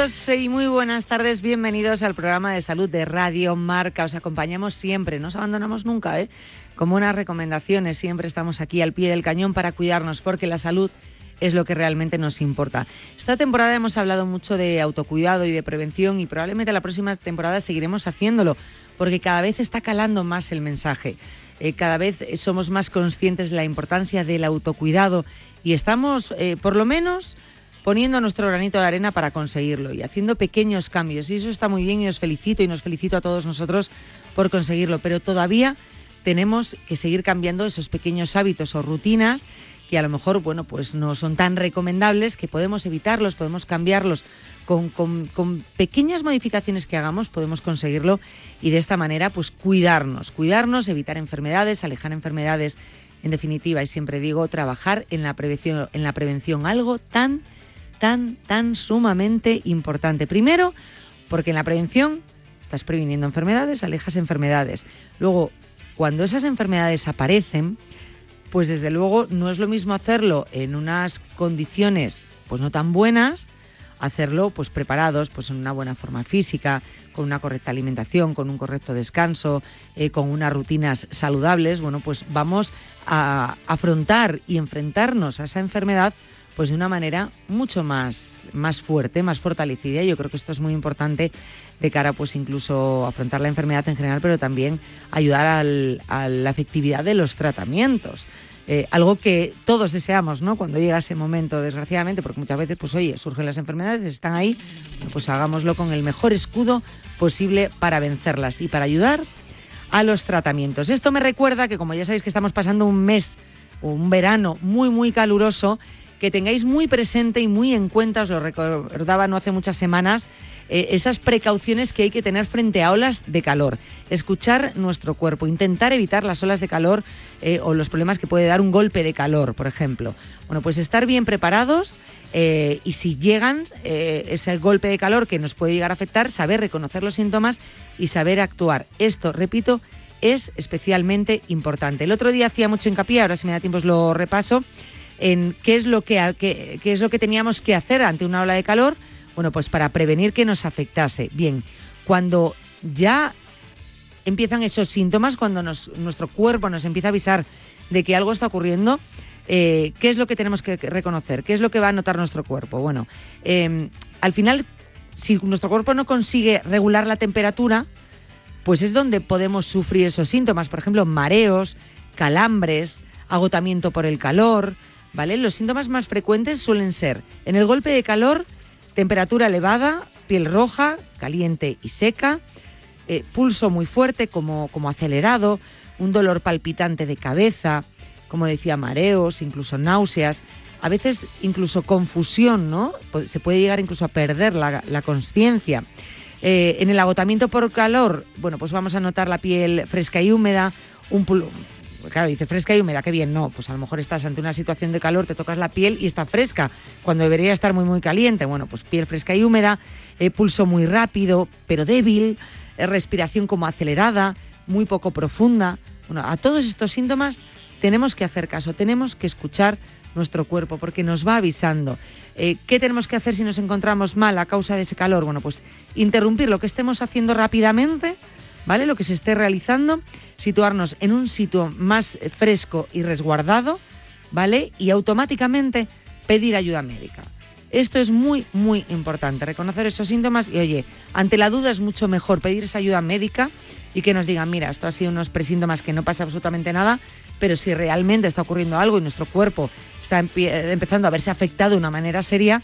Saludos y muy buenas tardes. Bienvenidos al programa de salud de Radio Marca. Os acompañamos siempre, no os abandonamos nunca, ¿eh? Como unas recomendaciones, siempre estamos aquí al pie del cañón para cuidarnos, porque la salud es lo que realmente nos importa. Esta temporada hemos hablado mucho de autocuidado y de prevención y probablemente la próxima temporada seguiremos haciéndolo, porque cada vez está calando más el mensaje. Eh, cada vez somos más conscientes de la importancia del autocuidado y estamos, eh, por lo menos, poniendo nuestro granito de arena para conseguirlo y haciendo pequeños cambios. Y eso está muy bien y os felicito y nos felicito a todos nosotros por conseguirlo. Pero todavía tenemos que seguir cambiando esos pequeños hábitos o rutinas que a lo mejor, bueno, pues no son tan recomendables, que podemos evitarlos, podemos cambiarlos. Con, con, pequeñas modificaciones que hagamos podemos conseguirlo y de esta manera pues cuidarnos, cuidarnos, evitar enfermedades, alejar enfermedades, en definitiva, y siempre digo, trabajar en la prevención, en la prevención algo tan tan, tan sumamente importante. Primero, porque en la prevención estás previniendo enfermedades, alejas enfermedades. Luego, cuando esas enfermedades aparecen, pues desde luego no es lo mismo hacerlo en unas condiciones pues no tan buenas, hacerlo pues preparados, pues en una buena forma física, con una correcta alimentación, con un correcto descanso, eh, con unas rutinas saludables, bueno, pues vamos a afrontar y enfrentarnos a esa enfermedad pues de una manera mucho más, más fuerte, más fortalecida. Yo creo que esto es muy importante de cara pues incluso afrontar la enfermedad en general, pero también ayudar al, a la efectividad de los tratamientos. Eh, algo que todos deseamos, ¿no? Cuando llega ese momento, desgraciadamente, porque muchas veces, pues oye, surgen las enfermedades, están ahí, pues hagámoslo con el mejor escudo posible para vencerlas y para ayudar a los tratamientos. Esto me recuerda que, como ya sabéis que estamos pasando un mes, un verano muy, muy caluroso, que tengáis muy presente y muy en cuenta, os lo recordaba no hace muchas semanas, eh, esas precauciones que hay que tener frente a olas de calor. Escuchar nuestro cuerpo, intentar evitar las olas de calor eh, o los problemas que puede dar un golpe de calor, por ejemplo. Bueno, pues estar bien preparados eh, y si llegan ese golpe de calor que nos puede llegar a afectar, saber reconocer los síntomas y saber actuar. Esto, repito, es especialmente importante. El otro día hacía mucho hincapié, ahora si me da tiempo os lo repaso, en qué es lo que, qué, es lo que teníamos que hacer ante una ola de calor. Bueno, pues para prevenir que nos afectase. Bien, cuando ya empiezan esos síntomas, cuando nuestro cuerpo nos empieza a avisar de que algo está ocurriendo, eh, ¿qué es lo que tenemos que reconocer? ¿Qué es lo que va a notar nuestro cuerpo? Bueno, em, al final, si nuestro cuerpo no consigue regular la temperatura, pues es donde podemos sufrir esos síntomas, por ejemplo, mareos, calambres, agotamiento por el calor, ¿vale? Los síntomas más frecuentes suelen ser en el golpe de calor, temperatura elevada, piel roja, caliente y seca, eh, pulso muy fuerte como, como acelerado, un dolor palpitante de cabeza, como decía, mareos, incluso náuseas, a veces incluso confusión, ¿no? Se puede llegar incluso a perder la, la conciencia. Eh, en el agotamiento por calor, bueno, pues vamos a notar la piel fresca y húmeda, un, claro, dice fresca y húmeda, qué bien, no, pues a lo mejor estás ante una situación de calor, te tocas la piel y está fresca, cuando debería estar muy, muy caliente. Bueno, pues piel fresca y húmeda, eh, pulso muy rápido, pero débil, eh, respiración como acelerada, muy poco profunda. Bueno, a todos estos síntomas tenemos que hacer caso, tenemos que escuchar nuestro cuerpo porque nos va avisando. Eh, ¿Qué tenemos que hacer si nos encontramos mal a causa de ese calor? Bueno, pues interrumpir lo que estemos haciendo rápidamente ¿vale? Lo que se esté realizando, situarnos en un sitio más fresco y resguardado, ¿vale? Y automáticamente pedir ayuda médica. Esto es muy, muy importante, reconocer esos síntomas y, oye, ante la duda es mucho mejor pedir esa ayuda médica y que nos digan, mira, esto ha sido unos presíntomas que no pasa absolutamente nada, pero si realmente está ocurriendo algo y nuestro cuerpo está empezando a verse afectado de una manera seria,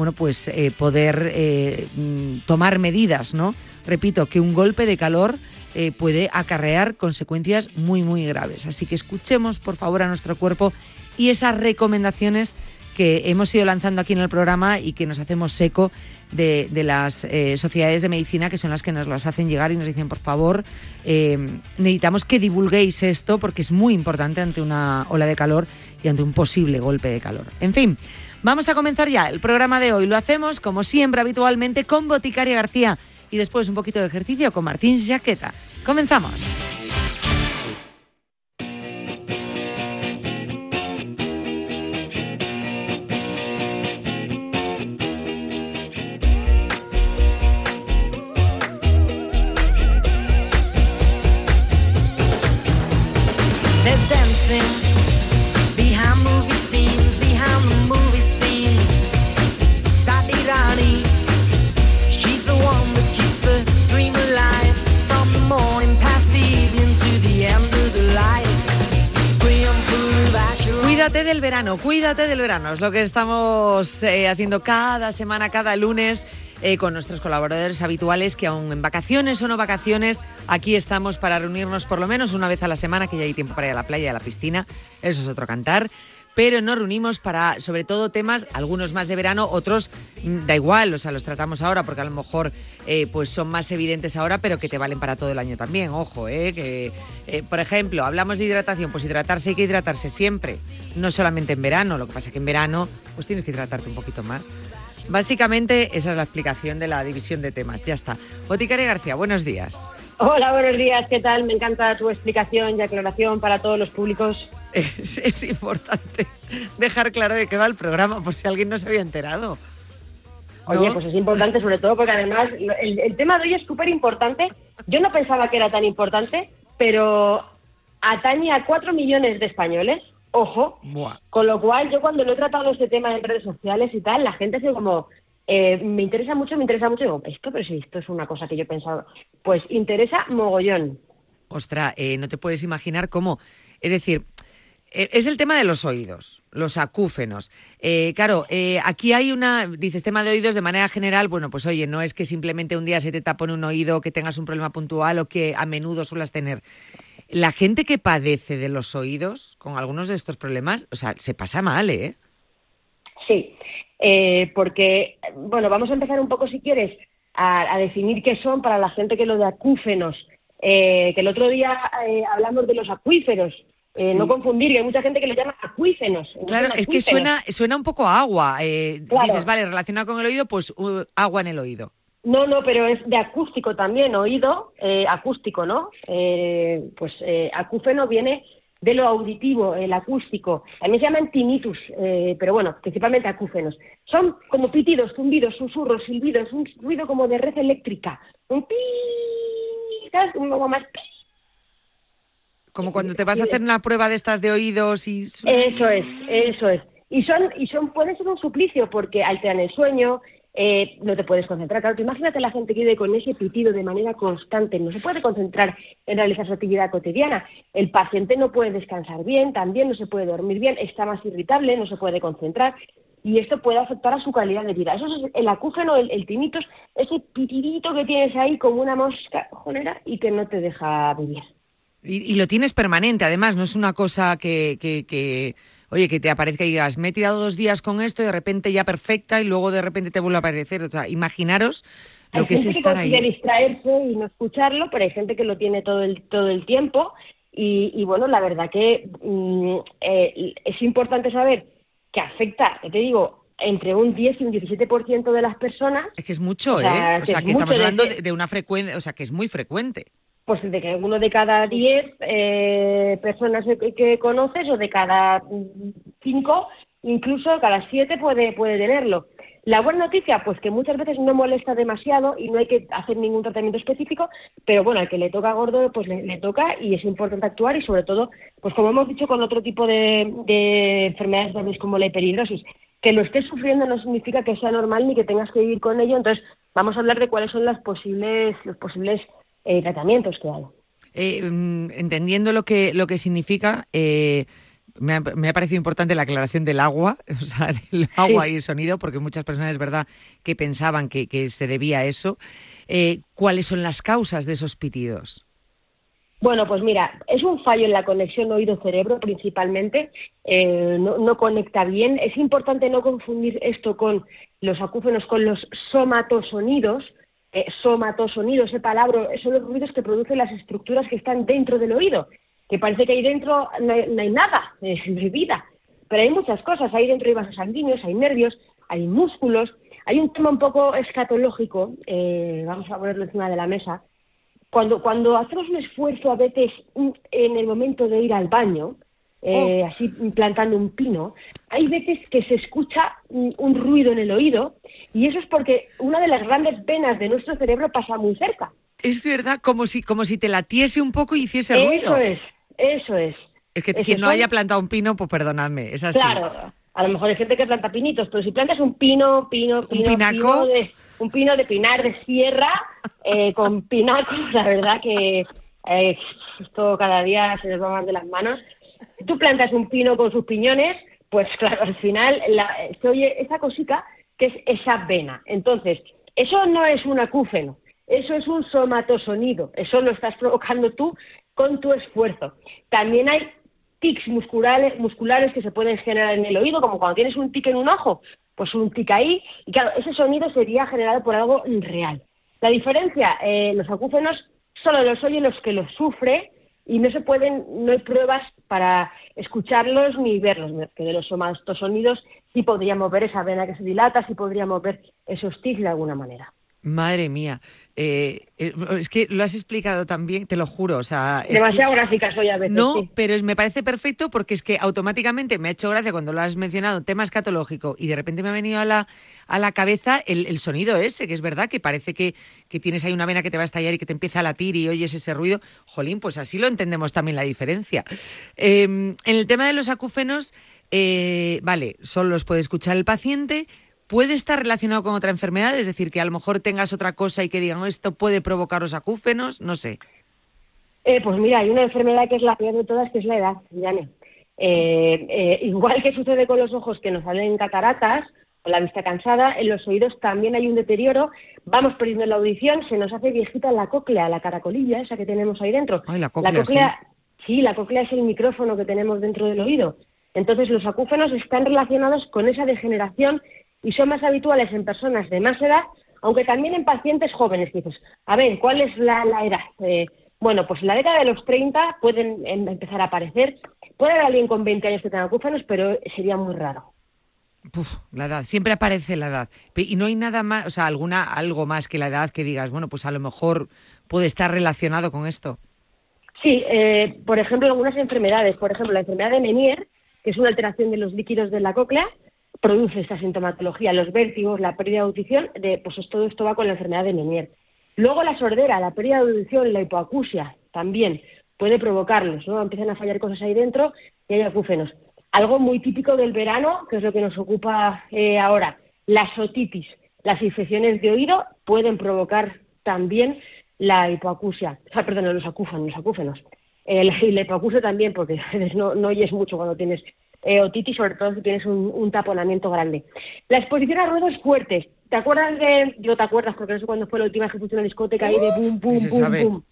bueno, pues eh, poder eh, mm, tomar medidas, ¿no? Repito, que un golpe de calor eh, puede acarrear consecuencias muy, muy graves. Así que escuchemos, por favor, a nuestro cuerpo y esas recomendaciones que hemos ido lanzando aquí en el programa y que nos hacemos seco de, las sociedades de medicina, que son las que nos las hacen llegar y nos dicen, por favor, necesitamos que divulguéis esto porque es muy importante ante una ola de calor y ante un posible golpe de calor. En fin, Vamos a comenzar ya el programa de hoy. Lo hacemos, como siempre, habitualmente, con Boticaria García y después un poquito de ejercicio con Martín Jaqueta. Comenzamos. Cuídate del verano. Es lo que estamos eh, haciendo cada semana, cada lunes. Eh, con nuestros colaboradores habituales que aún en vacaciones o no vacaciones, aquí estamos para reunirnos por lo menos una vez a la semana, que ya hay tiempo para ir a la playa y a la piscina, eso es otro cantar pero nos reunimos para, sobre todo, temas, algunos más de verano, otros mm, da igual, o sea, los tratamos ahora porque a lo mejor eh, pues son más evidentes ahora, pero que te valen para todo el año también, ojo, eh, que, eh, por ejemplo, hablamos de hidratación, pues hidratarse hay que hidratarse siempre, no solamente en verano, lo que pasa es que en verano pues tienes que hidratarte un poquito más. Básicamente esa es la explicación de la división de temas, ya está. Boticaria García, buenos días. Hola, buenos días, ¿qué tal? Me encanta tu explicación y aclaración para todos los públicos. Es, importante dejar claro de qué va el programa, por si alguien no se había enterado. Oye, pues es importante sobre todo porque además el, tema de hoy es súper importante. Yo no pensaba que era tan importante, pero atañe a cuatro millones de españoles, ojo. Con lo cual yo cuando lo he tratado este tema en redes sociales y tal, la gente hace como, eh, me interesa mucho, me interesa mucho. Digo, esto, pero si esto es una cosa que yo he pensado. Pues interesa mogollón. Ostras, eh, no te puedes imaginar cómo. Es decir, eh, es el tema de los oídos, los acúfenos. claro, aquí hay una, dices, tema de oídos de manera general, bueno, pues oye, no es que simplemente un día se te tapone un oído, que tengas un problema puntual o que a menudo suelas tener. La gente que padece de los oídos con algunos de estos problemas, o sea, se pasa mal, ¿eh? Sí, eh, porque, bueno, vamos a empezar un poco, si quieres, a, definir qué son para la gente que lo de acúfenos, eh, que el otro día eh, hablamos de los acuíferos, no confundir, que hay mucha gente que lo llama acuífenos. Claro, es que suena, suena un poco a agua. Dices, vale, relacionado con el oído, pues agua en el oído. No, no, pero es de acústico también, oído, acústico, ¿no? pues acúfeno viene de lo auditivo, el acústico. También se llaman tinnitus, eh, pero bueno, principalmente acúfenos. Son como pitidos, zumbidos, susurros, silbidos, un ruido como de red eléctrica. Un pi, ¿sabes? Un poco más Como cuando te vas a hacer una prueba de estas de oídos y... Eso es, eso es. Y son, y son, puede ser un suplicio porque alteran el sueño, eh, no te puedes concentrar. Claro, imagínate la gente que vive con ese pitido de manera constante, no se puede concentrar en realizar su actividad cotidiana. El paciente no puede descansar bien, también no se puede dormir bien, está más irritable, no se puede concentrar y esto puede afectar a su calidad de vida. Eso es el acúfeno, el, el ese pitidito que tienes ahí como una mosca cojonera y que no te deja vivir. Y, lo tienes permanente, además, no es una cosa que oye, que te aparezca y digas, me he tirado dos días con esto y de repente ya perfecta y luego de repente te vuelve a aparecer. O sea, imaginaros lo que es estar ahí. Hay distraerse y no escucharlo, pero hay gente que lo tiene todo el, todo el tiempo. Y, bueno, la verdad que mm, eh, es importante saber que afecta, te digo, entre un 10 y un 17% de las personas. Es que es mucho, ¿eh? O sea, que, estamos hablando de, una frecuencia, o sea, que es muy frecuente pues de que uno de cada diez eh, personas que, conoces o de cada cinco, incluso cada siete puede, puede tenerlo. La buena noticia, pues que muchas veces no molesta demasiado y no hay que hacer ningún tratamiento específico, pero bueno, al que le toca gordo, pues le, toca y es importante actuar y sobre todo, pues como hemos dicho con otro tipo de, de enfermedades como la hiperhidrosis, que lo estés sufriendo no significa que sea normal ni que tengas que vivir con ello, entonces vamos a hablar de cuáles son las posibles, los posibles eh, tratamientos que hay. Eh, mm, entendiendo lo que, lo que significa, eh, me ha, parecido importante la aclaración del agua, o sea, el agua y el sonido, porque muchas personas es verdad que pensaban que, se debía a eso. ¿Cuáles son las causas de esos pitidos? Bueno, pues mira, es un fallo en la conexión oído-cerebro principalmente, eh, no, conecta bien. Es importante no confundir esto con los acúfenos, con los somatosonidos. Eh, somatosonidos, ese palabra, son los ruidos que producen las estructuras que están dentro del oído, que parece que ahí dentro no hay, nada de vida, pero hay muchas cosas. Ahí dentro hay vasos sanguíneos, hay nervios, hay músculos. Hay un tema un poco escatológico, eh, vamos a ponerlo encima de la mesa, cuando, cuando hacemos un esfuerzo a veces en el momento de ir al baño, eh, oh. así plantando un pino, hay veces que se escucha un, ruido en el oído y eso es porque una de las grandes venas de nuestro cerebro pasa muy cerca. Es verdad, como si, como si te latiese un poco y hiciese ruido. Eso es, eso es. Es que quien no haya plantado un pino, pues perdonadme, es así. Claro, a lo mejor hay gente que planta pinitos, pero si plantas un pino, pino, pino, pino de, un pino de pinar de sierra eh, con pinaco, la verdad que eh, esto cada día se nos va más de las manos. Tú plantas un pino con sus piñones, pues claro, al final se oye esa cosita que es esa vena. Entonces, eso no es un acúfeno, eso es un somatosonido, eso lo estás provocando tú con tu esfuerzo. También hay tics musculares, musculares que se pueden generar en el oído, como cuando tienes un tic en un ojo, pues un tic ahí, y claro, ese sonido sería generado por algo real. La diferencia, eh, los acúfenos solo los oyen los que los sufre y no se pueden, no hay pruebas para escucharlos ni verlos, que de los sonidos sí podríamos ver esa vena que se dilata, sí podríamos ver esos tics de alguna manera. Madre mía, eh, eh, es que lo has explicado también, te lo juro. O sea, Demasiado gráfica soy a veces. No, pero me parece perfecto porque es que automáticamente me ha hecho gracia cuando lo has mencionado, tema escatológico, y de repente me ha venido a la, a la cabeza el, sonido ese, que es verdad que parece que, que, tienes ahí una vena que te va a estallar y que te empieza a latir y oyes ese ruido. Jolín, pues así lo entendemos también la diferencia. Em, en el tema de los acúfenos, eh, vale, solo los puede escuchar el paciente ¿Puede estar relacionado con otra enfermedad? Es decir, que a lo mejor tengas otra cosa y que digan, esto puede provocar los acúfenos, no sé. Eh, pues mira, hay una enfermedad que es la peor de todas, que es la edad, Yane. Eh, eh, igual que sucede con los ojos que nos salen cataratas o la vista cansada, en los oídos también hay un deterioro, vamos perdiendo la audición, se nos hace viejita la cóclea, la caracolilla esa que tenemos ahí dentro. la cóclea, sí, la cóclea es el micrófono que tenemos dentro del oído. Entonces los acúfenos están relacionados con esa degeneración y son más habituales en personas de más edad, aunque también en pacientes jóvenes. Dices, a ver, ¿cuál es la, edad? Eh, bueno, pues en la década de los 30 pueden em, empezar a aparecer. Puede haber alguien con 20 años que tenga acúfenos, pero sería muy raro. la edad, siempre aparece la edad. Y no hay nada más, o sea, alguna, algo más que la edad que digas, bueno, pues a lo mejor puede estar relacionado con esto. Sí, eh, por ejemplo, algunas enfermedades, por ejemplo, la enfermedad de Menier, que es una alteración de los líquidos de la cóclea, produce esta sintomatología, los vértigos, la pérdida de audición, de, pues todo esto va con la enfermedad de Menier. Luego la sordera, la pérdida de audición y la hipoacusia también puede provocarlos, ¿no? Empiezan a fallar cosas ahí dentro y hay acúfenos. Algo muy típico del verano, que es lo que nos ocupa eh, ahora, la sotitis. Las infecciones de oído pueden provocar también la hipoacusia, o perdón, los acúfenos, los acúfenos. Eh, la, hipoacusia también, porque no, no oyes mucho cuando tienes eh, otitis, sobre todo si tienes un, taponamiento grande. La exposición a ruidos fuertes. ¿Te acuerdas de.? Yo te acuerdas, porque no sé cuándo fue la última fuiste una discoteca ahí de boom, boom, boom, boom.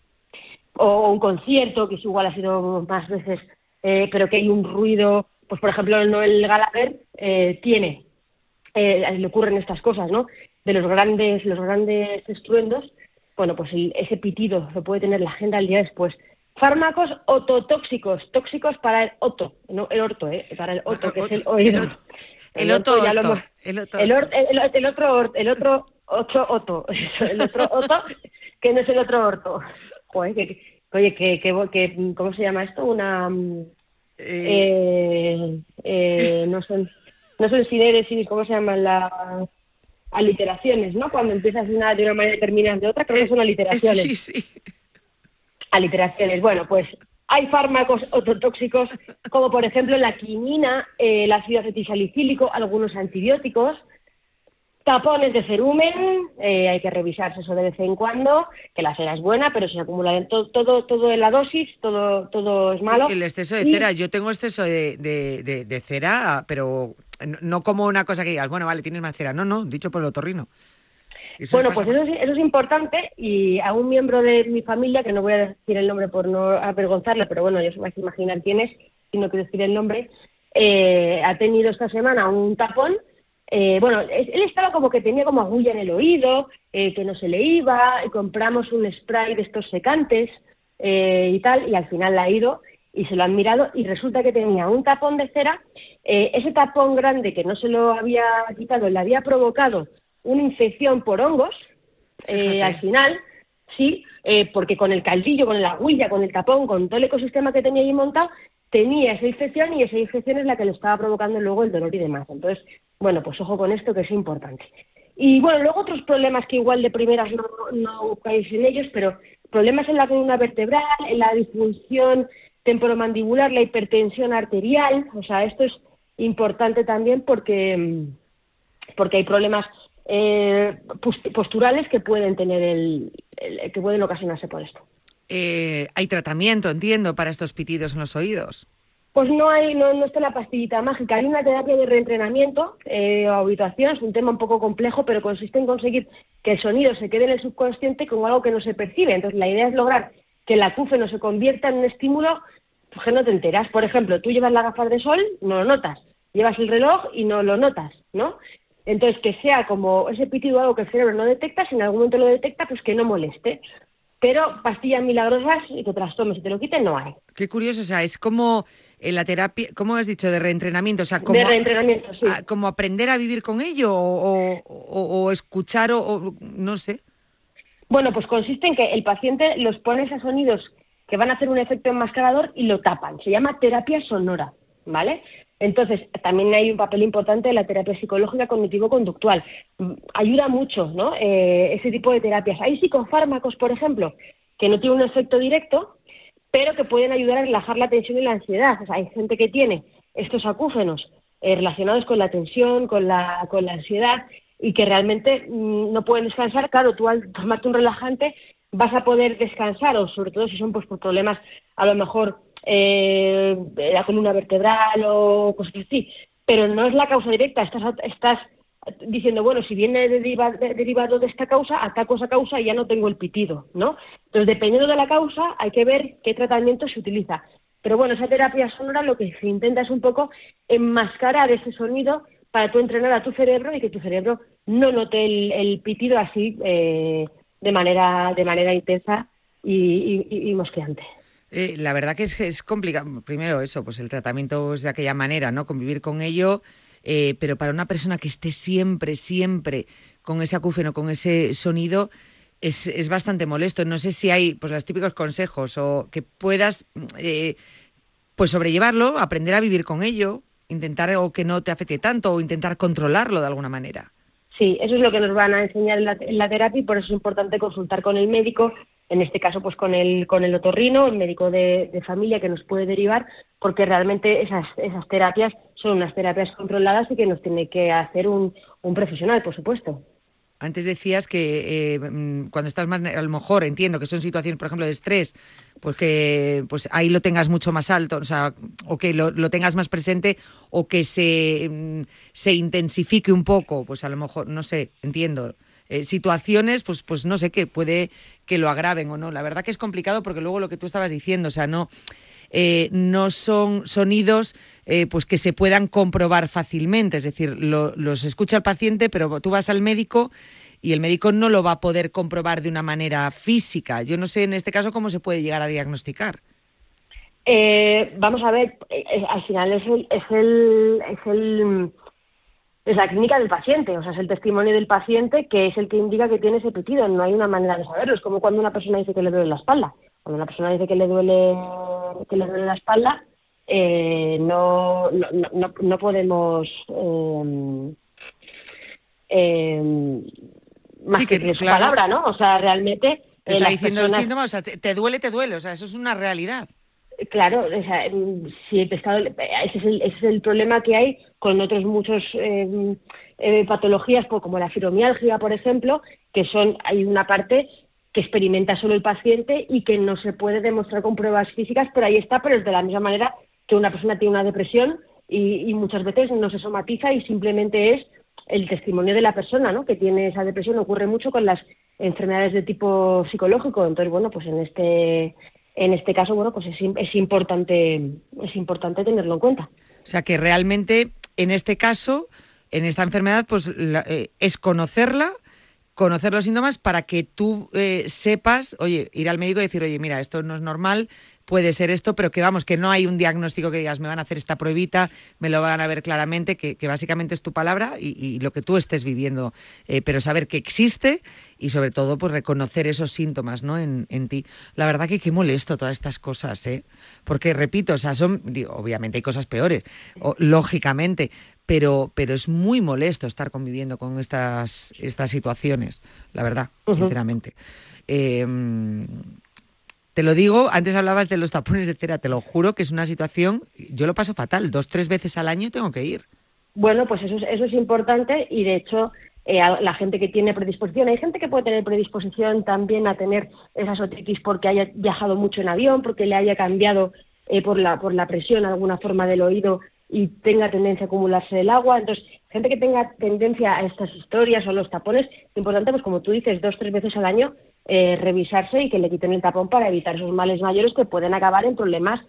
O un concierto, que es igual ha sido más veces, eh, pero que hay un ruido. Pues, por ejemplo, Noel Gallagher eh, tiene. Eh, le ocurren estas cosas, ¿no? De los grandes, los grandes estruendos. Bueno, pues ese pitido lo puede tener la gente al día después. Fármacos ototóxicos, tóxicos para el oto, no el orto, ¿eh? para el oto, que es el oído. El, otro, el, otro, el, otro, el, otro, el otro, otro oto, el otro oto, que no es el otro orto. Joder, que, oye, que, que, ¿cómo se llama esto? Una, eh, eh, no son, no son sineres, ¿cómo se llaman las aliteraciones, no? Cuando empiezas una de una manera y terminas de otra, creo que son aliteraciones. Sí, sí aliteraciones. Bueno, pues hay fármacos ototóxicos, como por ejemplo la quinina, eh, el ácido acetisalicílico, algunos antibióticos. Tapones de cerumen, eh, hay que revisarse eso de vez en cuando, que la cera es buena, pero si se acumula todo, todo, todo en la dosis, todo, todo es malo. El exceso de cera, yo tengo exceso de, de, de, cera, pero no como una cosa que digas, bueno, vale, tienes más cera. No, no, dicho por el otorrino. Bueno, pues eso, eso, es importante y a un miembro de mi familia, que no voy a decir el nombre por no avergonzarle, pero bueno, yo se vais a imaginar quién es, si no quiero decir el nombre, eh, ha tenido esta semana un tapón. Eh, bueno, él estaba como que tenía como agulla en el oído, eh, que no se le iba, y compramos un spray de estos secantes eh, y tal, y al final la ha ido y se lo han mirado y resulta que tenía un tapón de cera, ese tapón grande que no se lo había quitado le había provocado una infección por hongos, al final, sí, porque con el caldillo, con la agulla, con el tapón, con todo el ecosistema que tenía ahí montado, tenía esa infección y esa infección es la que le estaba provocando luego el dolor y demás. Entonces, bueno, pues ojo con esto que es importante. Y bueno, luego otros problemas que igual de primeras no, no caéis en ellos, pero problemas en la columna vertebral, en la disfunción temporomandibular, la hipertensión arterial, o sea, esto es importante también porque, porque hay problemas eh, posturales que pueden tener el, que pueden ocasionarse por esto. Eh, hay tratamiento, entiendo, para estos pitidos en los oídos. Pues no hay, no, no está la pastillita mágica. Hay una terapia de reentrenamiento eh, o habituación, es un tema un poco complejo, pero consiste en conseguir que el sonido se quede en el subconsciente como algo que no se percibe. Entonces la idea es lograr que el acúfeno se convierta en un estímulo pues, que no te enteras. Por ejemplo, tú llevas la gafas de sol, no lo notas. Llevas el reloj y no lo notas, ¿no? Entonces, que sea como ese pitido algo que el cerebro no detecta, si en algún momento lo detecta, pues que no moleste. Pero pastillas milagrosas y que te las tomes y te lo quiten, no hay. Qué curioso, o sea, es como en la terapia, ¿cómo has dicho? De reentrenamiento, o sea, como, de reentrenamiento, sí. como aprender a vivir con ello o, escuchar o, no sé. Bueno, pues consiste en que el paciente los pone a sonidos que van a hacer un efecto enmascarador y lo tapan. Se llama terapia sonora, ¿vale? Entonces, también hay un papel importante en la terapia psicológica cognitivo-conductual. Ayuda mucho, ¿no? Eh, ese tipo de terapias. Hay psicofármacos, por ejemplo, que no tienen un efecto directo, pero que pueden ayudar a relajar la tensión y la ansiedad. O sea, hay gente que tiene estos acúfenos eh, relacionados con la tensión, con la, con la ansiedad y que realmente mm, no pueden descansar. Claro, tú al tomarte un relajante vas a poder descansar, o sobre todo si son pues, por problemas a lo mejor eh, la columna vertebral o cosas así, pero no es la causa directa, estás, estás diciendo, bueno, si viene derivado de esta causa, ataco esa causa y ya no tengo el pitido, ¿no? Entonces, dependiendo de la causa, hay que ver qué tratamiento se utiliza. Pero bueno, esa terapia sonora lo que se intenta es un poco enmascarar ese sonido para tú entrenar a tu cerebro y que tu cerebro no note el, pitido así eh, de manera de manera intensa y, mosqueante. Eh, la verdad que es, es complicado. Primero eso, pues el tratamiento es de aquella manera, ¿no? Convivir con ello eh, pero para una persona que esté siempre, siempre con ese acúfeno, con ese sonido, es, es bastante molesto. No sé si hay pues los típicos consejos o que puedas eh, pues sobrellevarlo, aprender a vivir con ello, intentar o que no te afecte tanto o intentar controlarlo de alguna manera. Sí, eso es lo que nos van a enseñar en la, en la terapia y por eso es importante consultar con el médico en este caso pues con el, con el otorrino, el médico de, familia que nos puede derivar, porque realmente esas, esas terapias son unas terapias controladas y que nos tiene que hacer un, un profesional, por supuesto. Antes decías que eh, mm, cuando estás más, a lo mejor entiendo que son situaciones, por ejemplo, de estrés, pues que pues ahí lo tengas mucho más alto, o sea, o que lo, lo tengas más presente, o que se, mm, se intensifique un poco, pues a lo mejor, no sé, entiendo. Eh, situaciones, pues, pues no sé, qué puede que lo agraven o no. La verdad que es complicado porque luego lo que tú estabas diciendo, o sea, no, eh, no son sonidos eh, pues que se puedan comprobar fácilmente. Es decir, los escucha el paciente, pero tú vas al médico y el médico no lo va a poder comprobar de una manera física. Yo no sé en este caso cómo se puede llegar a diagnosticar. vamos a ver, al final es el, es el, es el es la clínica del paciente, o sea, es el testimonio del paciente que es el que indica que tiene ese pitido, no hay una manera de saberlo, es como cuando una persona dice que le duele la espalda. Cuando una persona dice que le duele, que le duele la espalda, eh, no, no, no, podemos eh, eh, más que, su palabra, ¿no? O sea, realmente... Te está diciendo el síntoma, o sea, te, duele, te duele, o sea, eso es una realidad. Claro, si el pescado, ese es el, problema que hay con otros muchos eh, eh, patologías, como la fibromialgia, por ejemplo, que son hay una parte que experimenta solo el paciente y que no se puede demostrar con pruebas físicas, pero ahí está, pero es de la misma manera que una persona tiene una depresión y, muchas veces no se somatiza y simplemente es el testimonio de la persona ¿no? que tiene esa depresión. Ocurre mucho con las enfermedades de tipo psicológico. Entonces, bueno, pues en este, en este caso, bueno, pues es, es, importante, es importante tenerlo en cuenta. O sea que realmente, en este caso, en esta enfermedad, pues eh, es conocerla, conocer los síntomas para que tú eh, sepas, oye, ir al médico y decir, oye, mira, esto no es normal, puede ser esto, pero que vamos, que no hay un diagnóstico que digas, me van a hacer esta pruebita, me lo van a ver claramente, que, básicamente es tu palabra y, lo que tú estés viviendo, eh, pero saber que existe y sobre todo pues reconocer esos síntomas ¿no? en, ti. La verdad que qué molesto todas estas cosas, ¿eh? porque repito, o sea, son, obviamente hay cosas peores, lógicamente, pero, pero es muy molesto estar conviviendo con estas, estas situaciones, la verdad, sinceramente. Em, te lo digo, antes hablabas de los tapones de cera, te lo juro que es una situación, yo lo paso fatal, dos, tres veces al año tengo que ir. Bueno, pues eso, eso es importante y de hecho eh, la gente que tiene predisposición, hay gente que puede tener predisposición también a tener esas otitis porque haya viajado mucho en avión, porque le haya cambiado eh, por, la, por la presión alguna forma del oído y tenga tendencia a acumularse el agua. Entonces, gente que tenga tendencia a estas historias o los tapones, importante, pues como tú dices, dos, tres veces al año, eh, revisarse y que le quiten el tapón para evitar esos males mayores que pueden acabar en problemas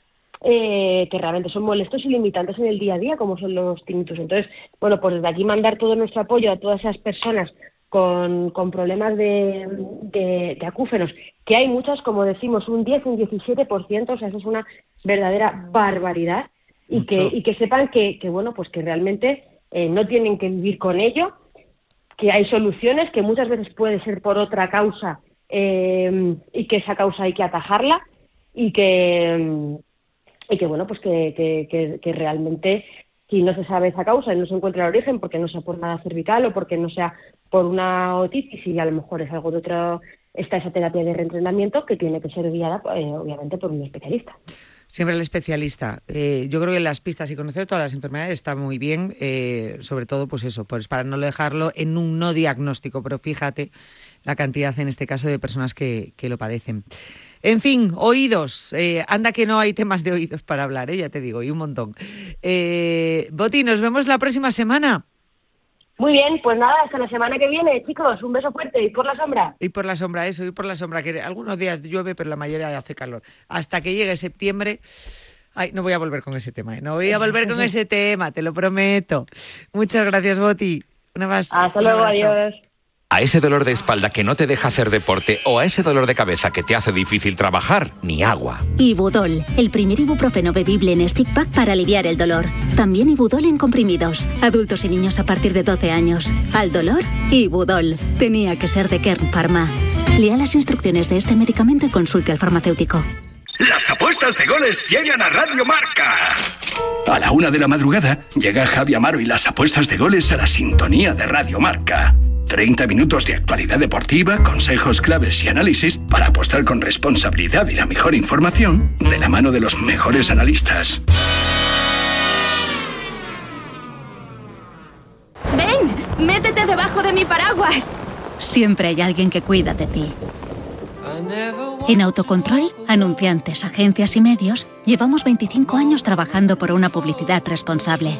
eh, que realmente son molestos y limitantes en el día a día, como son los tinnitus. Entonces, bueno, pues desde aquí mandar todo nuestro apoyo a todas esas personas con, con problemas de, de, acúfenos, que hay muchas, como decimos, un 10, un 17%, o sea, eso es una verdadera barbaridad y que, y que sepan que, que, bueno, pues que realmente eh, no tienen que vivir con ello, que hay soluciones, que muchas veces puede ser por otra causa eh, y que esa causa hay que atajarla y que, y que bueno, pues que, que, que, realmente si no se sabe esa causa y no se encuentra el origen porque no sea por nada cervical o porque no sea por una otitis y a lo mejor es algo de otro, está esa terapia de reentrenamiento que tiene que ser guiada eh, obviamente por un especialista. Siempre el especialista. Eh, yo creo que las pistas y conocer todas las enfermedades está muy bien, eh, sobre todo pues eso, pues para no dejarlo en un no diagnóstico, pero fíjate la cantidad en este caso de personas que, lo padecen. En fin, oídos. Eh, anda que no hay temas de oídos para hablar, ya te digo, y un montón. Boti, nos vemos la próxima semana. Muy bien, pues nada, hasta la semana que viene, chicos. Un beso fuerte y por la sombra. Y por la sombra, eso, y por la sombra, que algunos días llueve, pero la mayoría hace calor. Hasta que llegue septiembre. Ay, no voy a volver con ese tema, ¿eh? no voy a volver con ese tema, te lo prometo. Muchas gracias, Boti. Una más. Hasta luego, adiós. A ese dolor de espalda que no te deja hacer deporte o a ese dolor de cabeza que te hace difícil trabajar, ni agua. Ibudol, el primer ibuprofeno bebible en stick pack para aliviar el dolor. También Ibudol en comprimidos. Adultos y niños a partir de 12 años. Al dolor, Ibudol. Tenía que ser de Kern Pharma. Lea las instrucciones de este medicamento y consulte al farmacéutico. Las apuestas de goles llegan a Radio Marca. A la una de la madrugada llega Javi Amaro y las apuestas de goles a la sintonía de Radio Marca. 30 minutos de actualidad deportiva, consejos claves y análisis para apostar con responsabilidad y la mejor información de la mano de los mejores analistas. ¡Ven! ¡Métete debajo de mi paraguas! Siempre hay alguien que cuida de ti. En Autocontrol, anunciantes, agencias y medios, llevamos 25 años trabajando por una publicidad responsable.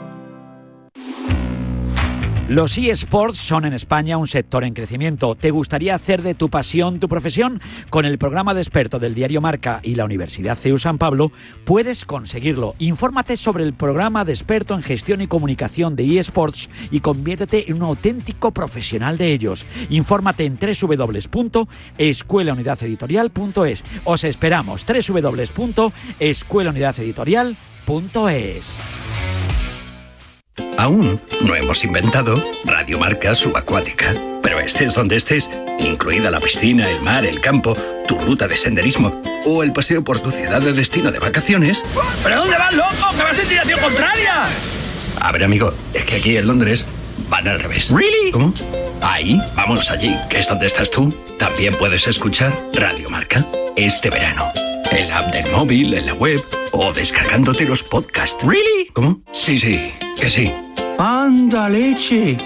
Los eSports son en España un sector en crecimiento. ¿Te gustaría hacer de tu pasión tu profesión? Con el programa de experto del diario Marca y la Universidad CEU San Pablo puedes conseguirlo. Infórmate sobre el programa de experto en gestión y comunicación de eSports y conviértete en un auténtico profesional de ellos. Infórmate en www.escuelaunidadeditorial.es. Os esperamos www.escuelaunidadeditorial.es. Aún no hemos inventado Radio Marca Subacuática, pero estés donde estés, incluida la piscina, el mar, el campo, tu ruta de senderismo o el paseo por tu ciudad de destino de vacaciones. ¿Pero dónde vas, loco? ¡Que vas en dirección contraria! A ver, amigo, es que aquí en Londres van al revés. ¿Really? ¿Cómo? Ahí, vamos allí, que es donde estás tú. También puedes escuchar Radio Marca este verano. En la app del móvil, en la web o descargándote los podcasts. ¿Really? ¿Cómo? Sí, sí, que sí. ¡Anda leche!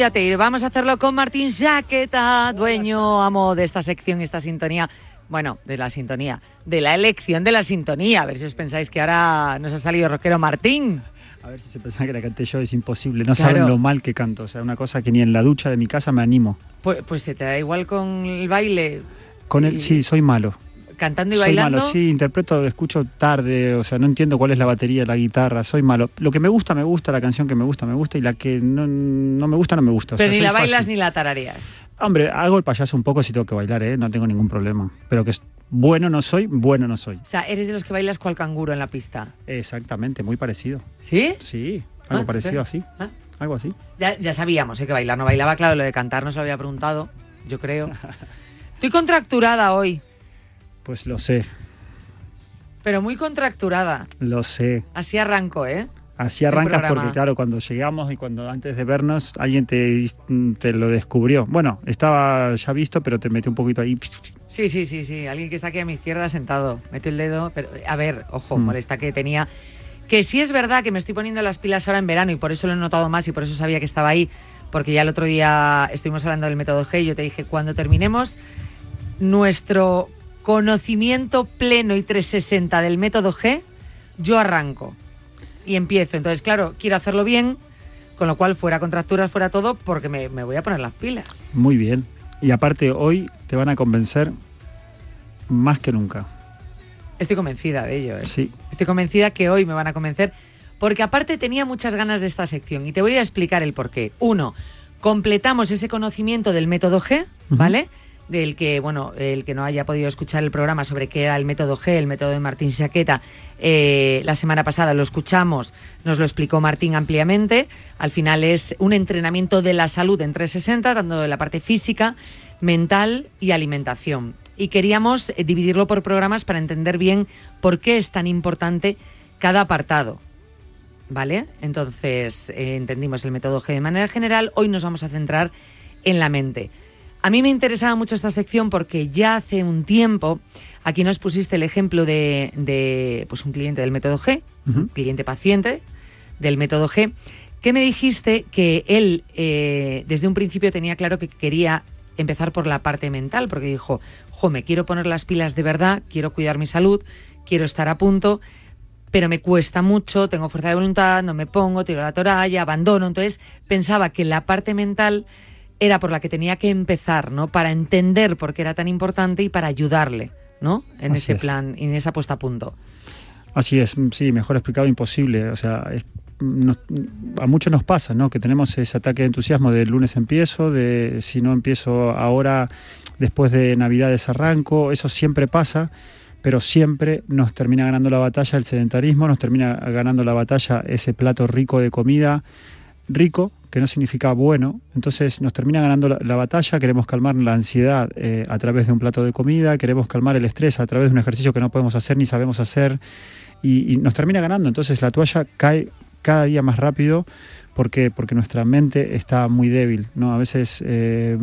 Cuídate, y vamos a hacerlo con Martín Jaqueta, dueño, amo de esta sección, esta sintonía. Bueno, de la sintonía, de la elección de la sintonía. A ver si os pensáis que ahora nos ha salido rockero Martín. A ver si se pensaba que la canté yo, es imposible. No Claro. saben lo mal que canto. O sea, una cosa que ni en la ducha de mi casa me animo. Pues, pues se te da igual con el baile, Con él, Y- sí, soy malo. Cantando y Soy bailando. malo, sí, interpreto, escucho tarde, o sea, no entiendo cuál es la batería, la guitarra, soy malo. Lo que me gusta, me gusta, la canción que me gusta, me gusta, y la que no, no me gusta, no me gusta. o pero sea, ni soy la bailas fácil. ni la tarareas. Hombre, hago el payaso un poco si tengo que bailar, ¿eh? no tengo ningún problema. Pero que bueno no soy, bueno no soy. O sea, eres de los que bailas cual canguro en la pista. Exactamente, muy parecido. ¿Sí? Sí, algo Ah, parecido sí. así. Ah. Algo así. Ya, ya sabíamos ¿eh? que bailar no bailaba, claro, lo de cantar no se lo había preguntado, yo creo. Estoy contracturada hoy, Pues lo sé, pero muy contracturada. lo sé. Así arranco, ¿eh? Así El arrancas porque, claro, cuando llegamos y cuando antes de vernos alguien te, te lo descubrió. Bueno, estaba ya visto, pero te metió un poquito ahí. Sí, sí, sí, sí. Alguien que está aquí a mi izquierda sentado. Mete el dedo. Pero, a ver, ojo, Mm. molesta que tenía. Que sí es verdad que me estoy poniendo las pilas ahora en verano y por eso lo he notado más y por eso sabía que estaba ahí. Porque ya el otro día estuvimos hablando del método G y yo te dije, cuando terminemos nuestro conocimiento pleno y 360 del método G, yo arranco y empiezo. Entonces, claro, quiero hacerlo bien, con lo cual fuera contracturas, fuera todo, porque me, me voy a poner las pilas. Muy bien. Y aparte, hoy te van a convencer más que nunca. Estoy convencida de ello. ¿eh? Sí. Estoy convencida que hoy me van a convencer, porque aparte tenía muchas ganas de esta sección y te voy a explicar el por qué. Uno, completamos ese conocimiento del método G, ¿vale? Del que, bueno, el que no haya podido escuchar el programa sobre qué era el método G, el método de Martín Saqueta, eh, la semana pasada lo escuchamos, nos lo explicó Martín ampliamente. Al final es un entrenamiento de la salud en 360, tanto de la parte física, mental y alimentación. Y queríamos eh, dividirlo por programas para entender bien por qué es tan importante cada apartado. ¿Vale? Entonces, eh, entendimos el método G de manera general. Hoy nos vamos a centrar en la mente. A mí me interesaba mucho esta sección porque ya hace un tiempo, aquí nos pusiste el ejemplo de, de, pues un cliente del método G, un cliente paciente del método G, que me dijiste que él eh, desde un principio tenía claro que quería empezar por la parte mental, porque dijo, jo, me quiero poner las pilas de verdad, quiero cuidar mi salud, quiero estar a punto, pero me cuesta mucho, tengo fuerza de voluntad, no me pongo, tiro la toalla, abandono. Entonces pensaba que la parte mental era por la que tenía que empezar, ¿no? Para entender por qué era tan importante y para ayudarle, ¿no? En Así ese es. plan, en esa puesta a punto. Así es, sí, mejor explicado imposible. O sea, es- nos- a muchos nos pasa, ¿no? Que tenemos ese ataque de entusiasmo de lunes empiezo, de si no empiezo ahora, después de Navidades arranco, eso siempre pasa, pero siempre nos termina ganando la batalla el sedentarismo, nos termina ganando la batalla ese plato rico de comida, rico, que no significa bueno, entonces nos termina ganando la, la batalla, queremos calmar la ansiedad eh, a través de un plato de comida, queremos calmar el estrés a través de un ejercicio que no podemos hacer ni sabemos hacer, y, y nos termina ganando. Entonces la toalla cae cada día más rápido. porque Porque nuestra mente está muy débil. ¿no? A veces eh,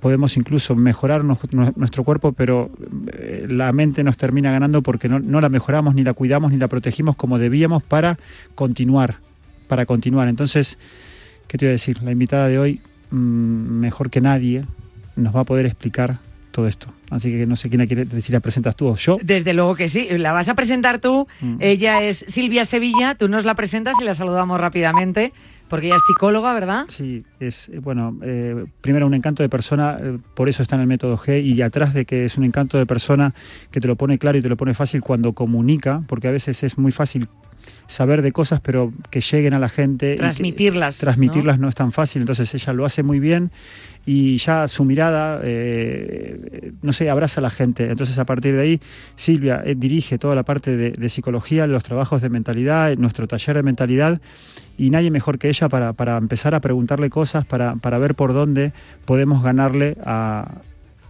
podemos incluso mejorar nuestro cuerpo, pero eh, la mente nos termina ganando porque no, no la mejoramos, ni la cuidamos, ni la protegimos como debíamos para continuar. Para continuar. Entonces, ¿qué te voy a decir? La invitada de hoy, mm, mejor que nadie, nos va a poder explicar todo esto. Así que no sé quién la quiere decir, la presentas tú o yo. Desde luego que sí, la vas a presentar tú. Mm. Ella es Silvia Sevilla, tú nos la presentas y la saludamos rápidamente. Porque ella es psicóloga, ¿verdad? Sí, es, eh, bueno, eh, primero un encanto de persona, eh, por eso está en el método G, y atrás de que es un encanto de persona que te lo pone claro y te lo pone fácil cuando comunica, porque a veces es muy fácil saber de cosas, pero que lleguen a la gente. Transmitirlas. transmitirlas ¿no? es tan fácil, entonces ella lo hace muy bien y ya su mirada, eh, no sé, abraza a la gente. Entonces a partir de ahí, Silvia eh, dirige toda la parte de, psicología, los trabajos de mentalidad, nuestro taller de mentalidad y nadie mejor que ella para, para empezar a preguntarle cosas, para, para, ver por dónde podemos ganarle a,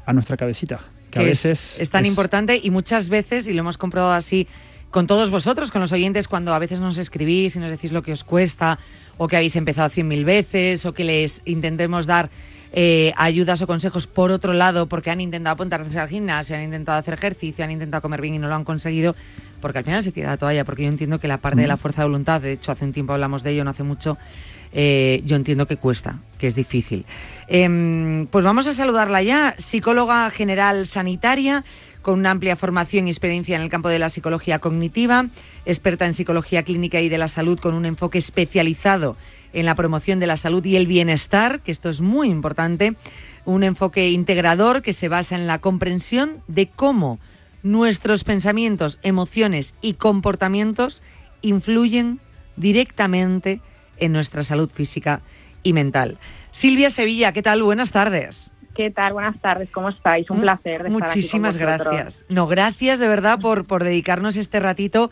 a nuestra cabecita. Que a veces es, tan importante y muchas veces, y lo hemos comprobado así con todos vosotros, con los oyentes, cuando a veces nos escribís y nos decís lo que os cuesta, o que habéis empezado cien mil veces, o que les intentemos dar eh, ayudas o consejos por otro lado, porque han intentado apuntarse al gimnasio, han intentado hacer ejercicio, han intentado comer bien y no lo han conseguido, porque al final se tira la toalla, porque yo entiendo que la parte de la fuerza de voluntad, de hecho hace un tiempo hablamos de ello, no hace mucho, eh, yo entiendo que cuesta, que es difícil. Em, pues vamos a saludarla ya, psicóloga general sanitaria, con una amplia formación y experiencia en el campo de la psicología cognitiva, experta en psicología clínica y de la salud con un enfoque especializado en la promoción de la salud y el bienestar, que esto es muy importante, un enfoque integrador que se basa en la comprensión de cómo nuestros pensamientos, emociones y comportamientos influyen directamente en nuestra salud física y mental. Silvia Sevilla, ¿qué tal? Buenas tardes. ¿Qué tal? Buenas tardes, ¿cómo estáis? Un placer. De Muchísimas estar aquí con gracias. No, gracias de verdad por, por dedicarnos este ratito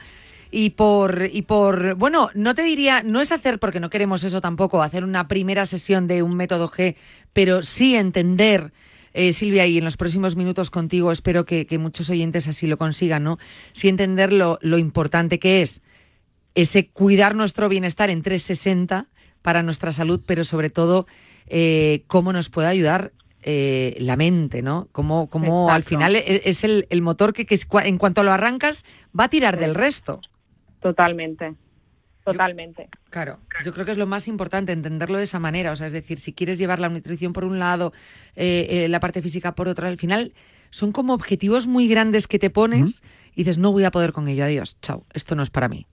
y por, y por, bueno, no te diría, no es hacer, porque no queremos eso tampoco, hacer una primera sesión de un método G, pero sí entender, eh, Silvia, y en los próximos minutos contigo espero que, muchos oyentes así lo consigan, ¿no? Sí entender lo, lo importante que es ese cuidar nuestro bienestar en 360 para nuestra salud, pero sobre todo eh, cómo nos puede ayudar eh, la mente, ¿no? Como, como al final e, es el, motor que, en cuanto lo arrancas va a tirar del resto. Totalmente. Totalmente. claro, yo creo que es lo más importante entenderlo de esa manera. O sea, es decir, si quieres llevar la nutrición por un lado, eh, eh, la parte física por otro, al final son como objetivos muy grandes que te pones y dices, no voy a poder con ello, adiós, chao, esto no es para mí.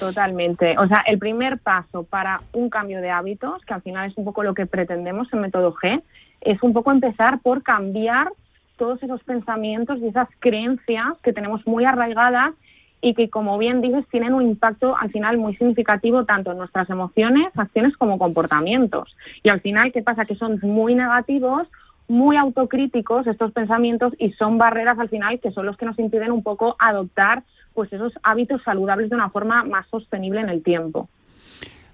Totalmente. O sea, el primer paso para un cambio de hábitos, que al final es un poco lo que pretendemos en Método G, es un poco empezar por cambiar todos esos pensamientos y esas creencias que tenemos muy arraigadas y que, como bien dices, tienen un impacto al final muy significativo tanto en nuestras emociones, acciones como comportamientos. Y al final, ¿qué pasa? Que son muy negativos, muy autocríticos estos pensamientos y son barreras al final que son los que nos impiden un poco adoptar pues esos hábitos saludables de una forma más sostenible en el tiempo.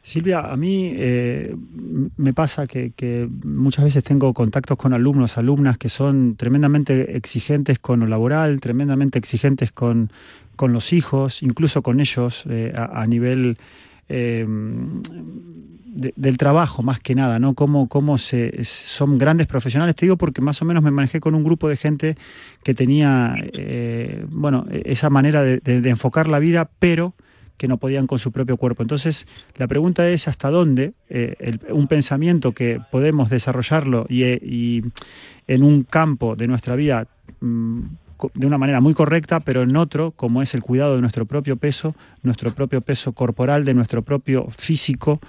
Silvia, a mí eh, me pasa que, muchas veces tengo contactos con alumnos, alumnas que son tremendamente exigentes con lo laboral, tremendamente exigentes con, los hijos, incluso con ellos eh, a, nivel eh, del trabajo más que nada, ¿no? Cómo, cómo se, son grandes profesionales. Te digo porque más o menos me manejé con un grupo de gente que tenía, bueno, esa manera de enfocar la vida, pero que no podían con su propio cuerpo. Entonces, la pregunta es hasta dónde eh, un pensamiento que podemos desarrollarlo eh, y, en un campo de nuestra vida mm, de una manera muy correcta, pero en otro, como es el cuidado de nuestro propio peso, nuestro propio peso corporal, de nuestro propio físico,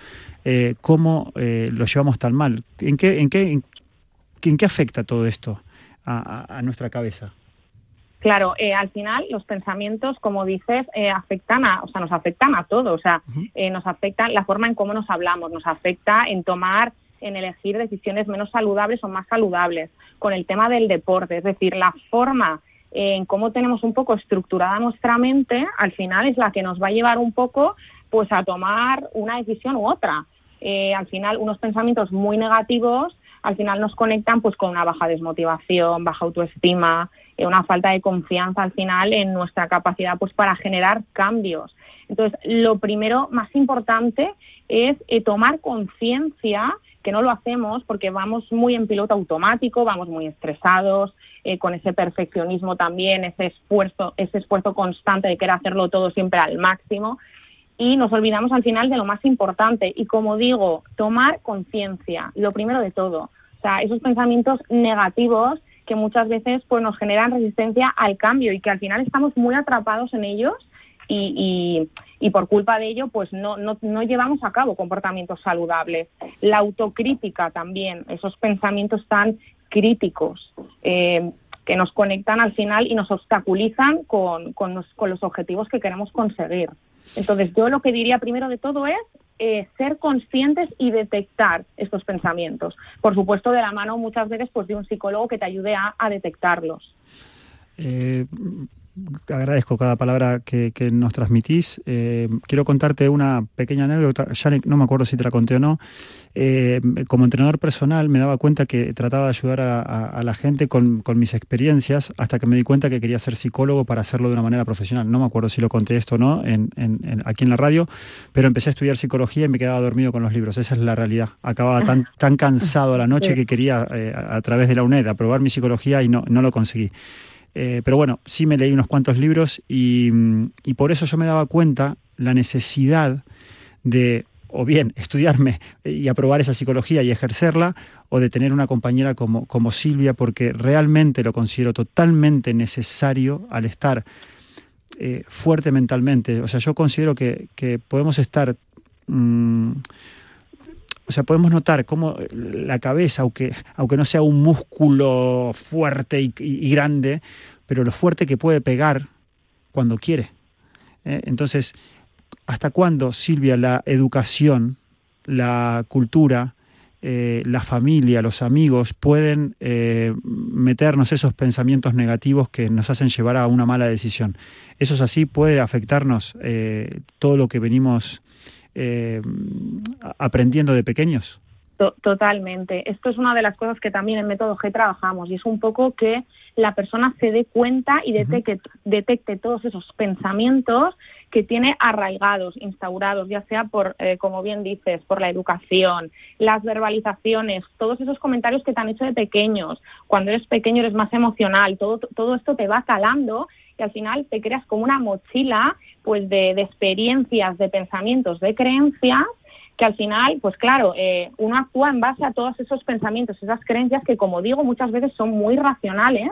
eh, cómo lo llevamos tan mal. ¿En qué, en qué, en, qué afecta todo esto a nuestra cabeza? Claro, eh, al final los pensamientos, como dices, eh, afectan a, o sea, nos afectan a todo, o sea, eh, nos afecta la forma en cómo nos hablamos, nos afecta en tomar, en elegir decisiones menos saludables o más saludables, con el tema del deporte, es decir, la forma en cómo tenemos un poco estructurada nuestra mente, al final es la que nos va a llevar un poco, pues, a tomar una decisión u otra. al final, unos pensamientos muy negativos al final nos conectan pues con una baja desmotivación, baja autoestima, eh, una falta de confianza al final en nuestra capacidad pues para generar cambios. Entonces, lo primero más importante es eh, tomar conciencia que no lo hacemos porque vamos muy en piloto automático, vamos muy estresados, eh, con ese perfeccionismo también, ese esfuerzo, ese esfuerzo constante de querer hacerlo todo siempre al máximo y nos olvidamos al final de lo más importante. Y como digo, tomar conciencia, lo primero de todo. O sea, esos pensamientos negativos que muchas veces pues nos generan resistencia al cambio y que al final estamos muy atrapados en ellos y, y, por culpa de ello pues no, no, no, llevamos a cabo comportamientos saludables. La autocrítica también, esos pensamientos tan críticos eh, que nos conectan al final y nos obstaculizan con, con, los, objetivos que queremos conseguir. Entonces yo lo que diría primero de todo es eh, ser conscientes y detectar estos pensamientos. Por supuesto, de la mano muchas veces pues de un psicólogo que te ayude a, detectarlos. Eh, agradezco cada palabra que, nos transmitís. Eh, quiero contarte una pequeña anécdota, ya no me acuerdo si te la conté o no. Eh, como entrenador personal me daba cuenta que trataba de ayudar a, la gente con, mis experiencias hasta que me di cuenta que quería ser psicólogo para hacerlo de una manera profesional. No me acuerdo si lo conté esto o no en, aquí en la radio, pero empecé a estudiar psicología y me quedaba dormido con los libros. Esa es la realidad. Acababa tan, tan cansado a la noche que quería eh, a, través de la UNED aprobar mi psicología y no, no lo conseguí. Eh, pero bueno, sí me leí unos cuantos libros y, por eso yo me daba cuenta la necesidad de o bien estudiarme y aprobar esa psicología y ejercerla, o de tener una compañera como, como Silvia, porque realmente lo considero totalmente necesario al estar eh, fuerte mentalmente. O sea, yo considero que, podemos estar... Mm, o sea, podemos notar cómo la cabeza, aunque, aunque no sea un músculo fuerte y, grande, pero lo fuerte que puede pegar cuando quiere. ¿eh? Entonces, ¿hasta cuándo, Silvia, la educación, la cultura, eh, la familia, los amigos pueden eh, meternos esos pensamientos negativos que nos hacen llevar a una mala decisión? ¿Eso es así? ¿Puede afectarnos todo lo que venimos eh, aprendiendo de pequeños. Totalmente. Esto es una de las cosas que también en Método G trabajamos y es un poco que la persona se dé cuenta y detecte, detecte todos esos pensamientos que tiene arraigados, instaurados, ya sea por, eh, como bien dices, por la educación, las verbalizaciones, todos esos comentarios que te han hecho de pequeños. Cuando eres pequeño eres más emocional, todo, todo esto te va calando y al final te creas como una mochila pues de, experiencias, de pensamientos, de creencias que al final, pues claro, eh, uno actúa en base a todos esos pensamientos, esas creencias que, como digo, muchas veces son muy racionales,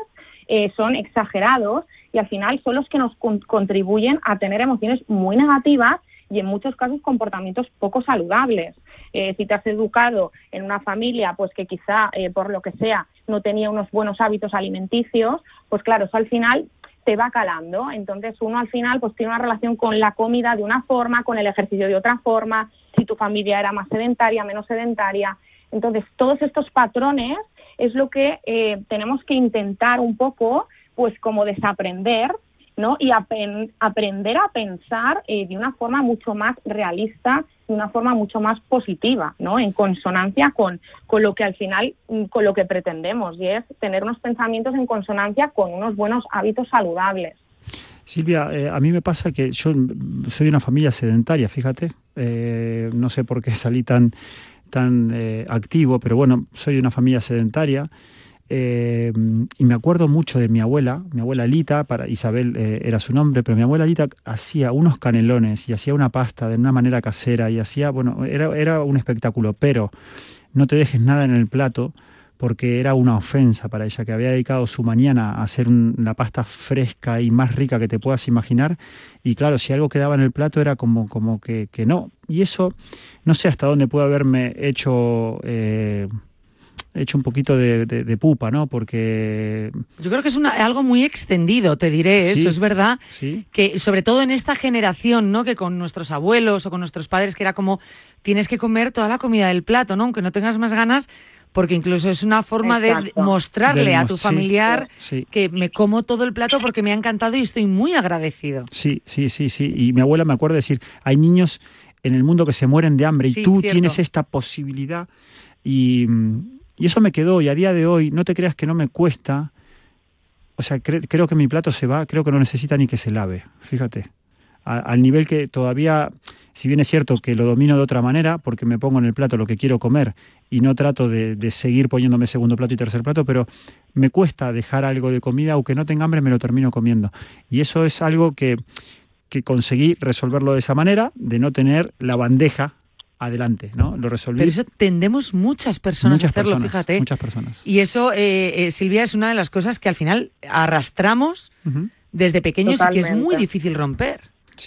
eh, son exagerados y al final son los que nos contribuyen a tener emociones muy negativas y en muchos casos comportamientos poco saludables. Eh, si te has educado en una familia, pues que quizá por lo que sea no tenía unos buenos hábitos alimenticios, pues claro, eso al final te va calando. Entonces uno al final pues tiene una relación con la comida de una forma, con el ejercicio de otra forma, si tu familia era más sedentaria, menos sedentaria. Entonces todos estos patrones es lo que eh, tenemos que intentar un poco pues como desaprender ¿no? y aprender a pensar eh, de una forma mucho más realista de una forma mucho más positiva, ¿no? En consonancia con, con lo que al final, mm, con lo que pretendemos, y es tener unos pensamientos en consonancia con unos buenos hábitos saludables. Silvia, eh, a mí me pasa que yo soy de una familia sedentaria, fíjate, eh, no sé por qué salí tan, tan eh, activo, pero bueno, soy de una familia sedentaria. Eh, y me acuerdo mucho de mi abuela, mi abuela Lita, para Isabel eh, era su nombre, pero mi abuela Lita hacía unos canelones y hacía una pasta de una manera casera y hacía, bueno, era, era un espectáculo, pero no te dejes nada en el plato porque era una ofensa para ella, que había dedicado su mañana a hacer la pasta fresca y más rica que te puedas imaginar. Y claro, si algo quedaba en el plato era como, como que, que no. Y eso, no sé hasta dónde puede haberme hecho... Eh, hecho un poquito de, pupa, ¿no? Porque... Yo creo que es algo muy extendido, te diré, eso es verdad. Sí. Que sobre todo en esta generación, ¿no? Que con nuestros abuelos o con nuestros padres, que era como, tienes que comer toda la comida del plato, ¿no? Aunque no tengas más ganas, porque incluso es una forma de mostrarle a tu familiar que me como todo el plato porque me ha encantado y estoy muy agradecido. Sí, sí, sí, sí. Y mi abuela me acuerda decir, hay niños en el mundo que se mueren de hambre y tú tienes esta posibilidad y y eso me quedó y a día de hoy no te creas que no me cuesta. O sea, creo que mi plato se va, creo que no necesita ni que se lave, fíjate. al nivel que todavía, si bien es cierto que lo domino de otra manera, porque me pongo en el plato lo que quiero comer y no trato de, de seguir poniéndome segundo plato y tercer plato, pero me cuesta dejar algo de comida, aunque no tenga hambre, me lo termino comiendo. Y eso es algo que, que conseguí resolverlo de esa manera, de no tener la bandeja adelante, ¿no? Lo resolví. Pero eso tendemos muchas personas a hacerlo, fíjate. Muchas personas. Y eso, eh, eh, Silvia, es una de las cosas que al final arrastramos desde pequeños y que es muy difícil romper.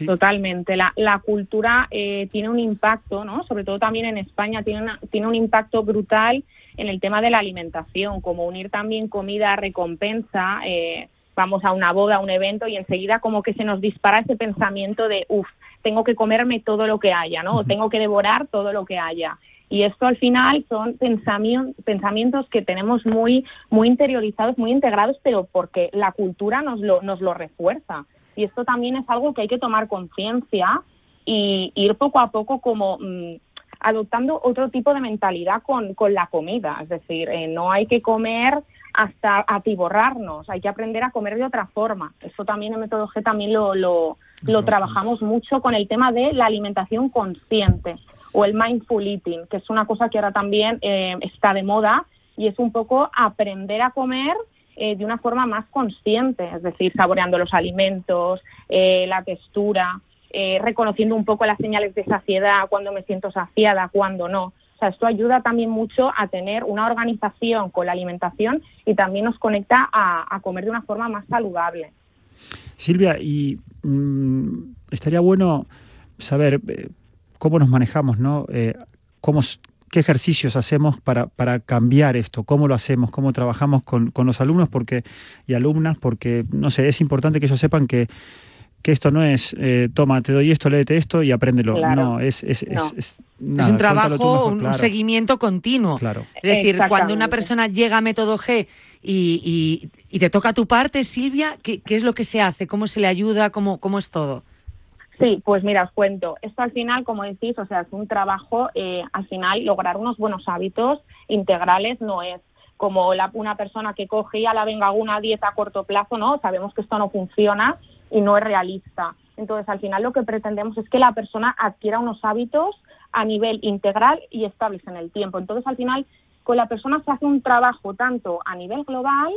Totalmente. La, la cultura eh, tiene un impacto, ¿no? Sobre todo también en España, tiene, tiene un impacto brutal en el tema de la alimentación, como unir también comida a recompensa. vamos a una boda, a un evento y enseguida como que se nos dispara ese pensamiento de, uff, tengo que comerme todo lo que haya, ¿no? O tengo que devorar todo lo que haya. Y esto al final son pensamientos que tenemos muy, muy interiorizados, muy integrados, pero porque la cultura nos lo, nos lo refuerza. Y esto también es algo que hay que tomar conciencia y ir poco a poco como mm, adoptando otro tipo de mentalidad con, con la comida. Es decir, eh, no hay que comer hasta atiborrarnos, hay que aprender a comer de otra forma. Eso también en Método G también lo, lo, lo trabajamos mucho con el tema de la alimentación consciente o el mindful eating, que es una cosa que ahora también eh, está de moda y es un poco aprender a comer eh, de una forma más consciente, es decir, saboreando los alimentos, eh, la textura, reconociendo un poco las señales de saciedad, cuando me siento saciada, cuando no. O sea, esto ayuda también mucho a tener una organización con la alimentación y también nos conecta a, comer de una forma más saludable. Silvia, y mm, estaría bueno saber eh, cómo nos manejamos, ¿no? Eh, cómo, ¿Qué ejercicios hacemos para, para, cambiar esto? ¿Cómo lo hacemos? ¿Cómo trabajamos con, con los alumnos porque, y alumnas? Porque, no sé, es importante que ellos sepan que que esto no es, eh, toma, te doy esto, léete esto y apréndelo. No, es, es, es, un trabajo, un, seguimiento continuo. Claro. Es decir, cuando una persona llega a método G y, y, te toca tu parte, Silvia, ¿qué, ¿qué, es lo que se hace? ¿Cómo se le ayuda? ¿Cómo, cómo es todo? Sí, pues mira, os cuento. Esto al final, como decís, o sea, es un trabajo, eh, al final, lograr unos buenos hábitos integrales no es como la, una persona que coge y a la venga una dieta a corto plazo, ¿no? Sabemos que esto no funciona y no es realista. Entonces, al final lo que pretendemos es que la persona adquiera unos hábitos a nivel integral y estables en el tiempo. Entonces, al final, con la persona se hace un trabajo tanto a nivel global,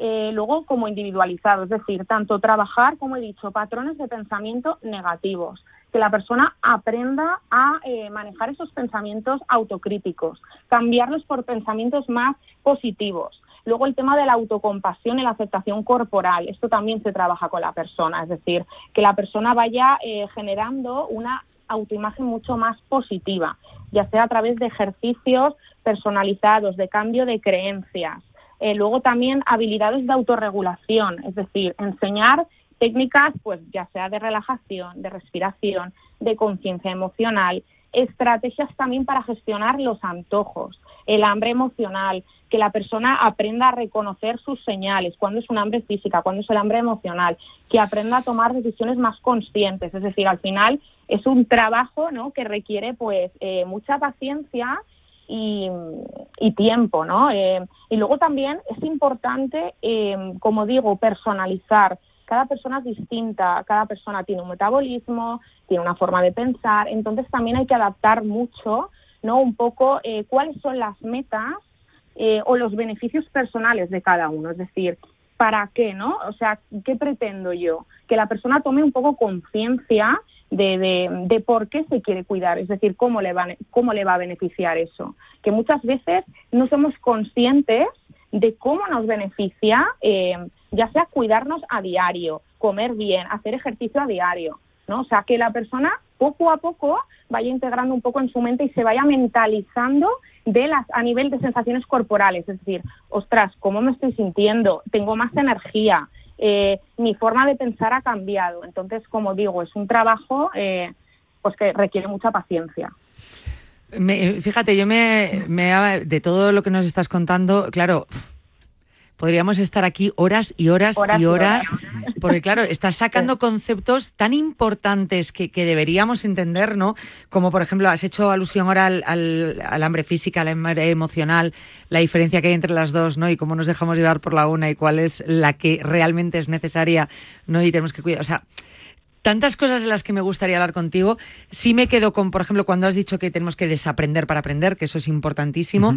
eh, luego como individualizado, es decir, tanto trabajar, como he dicho, patrones de pensamiento negativos, que la persona aprenda a eh, manejar esos pensamientos autocríticos, cambiarlos por pensamientos más positivos, Luego el tema de la autocompasión y la aceptación corporal, esto también se trabaja con la persona, es decir, que la persona vaya eh, generando una autoimagen mucho más positiva, ya sea a través de ejercicios personalizados, de cambio de creencias. Eh, luego también habilidades de autorregulación, es decir, enseñar técnicas, pues ya sea de relajación, de respiración, de conciencia emocional, estrategias también para gestionar los antojos, el hambre emocional, que la persona aprenda a reconocer sus señales, cuando es un hambre física, cuando es el hambre emocional, que aprenda a tomar decisiones más conscientes. Es decir, al final es un trabajo ¿no? que requiere pues eh, mucha paciencia y, tiempo, ¿no? Eh, y luego también es importante, eh, como digo, personalizar. Cada persona es distinta, cada persona tiene un metabolismo, tiene una forma de pensar, entonces también hay que adaptar mucho, ¿no? Un poco cuáles son las metas eh, o los beneficios personales de cada uno. Es decir, ¿para qué, no? O sea, ¿qué pretendo yo? Que la persona tome un poco conciencia de, de, por qué se quiere cuidar, es decir, cómo le, va, cómo le va a beneficiar eso. Que muchas veces no somos conscientes de cómo nos beneficia, eh, ya sea cuidarnos a diario, comer bien, hacer ejercicio a diario, ¿no? O sea, que la persona poco a poco vaya integrando un poco en su mente y se vaya mentalizando de las, a nivel de sensaciones corporales, es decir, ostras, ¿cómo me estoy sintiendo? Tengo más energía, eh, mi forma de pensar ha cambiado. Entonces, como digo, es un trabajo eh, pues que requiere mucha paciencia. fíjate, yo me, me, de todo lo que nos estás contando, claro, podríamos estar aquí horas y horas, y horas, porque claro, estás sacando conceptos tan importantes que, deberíamos entender, ¿no? Como por ejemplo, has hecho alusión ahora al, al, hambre física, al hambre emocional, la diferencia que hay entre las dos, ¿no? Y cómo nos dejamos llevar por la una y cuál es la que realmente es necesaria, ¿no? Y tenemos que cuidar, o sea, tantas cosas de las que me gustaría hablar contigo. Sí me quedo con, por ejemplo, cuando has dicho que tenemos que desaprender para aprender, que eso es importantísimo.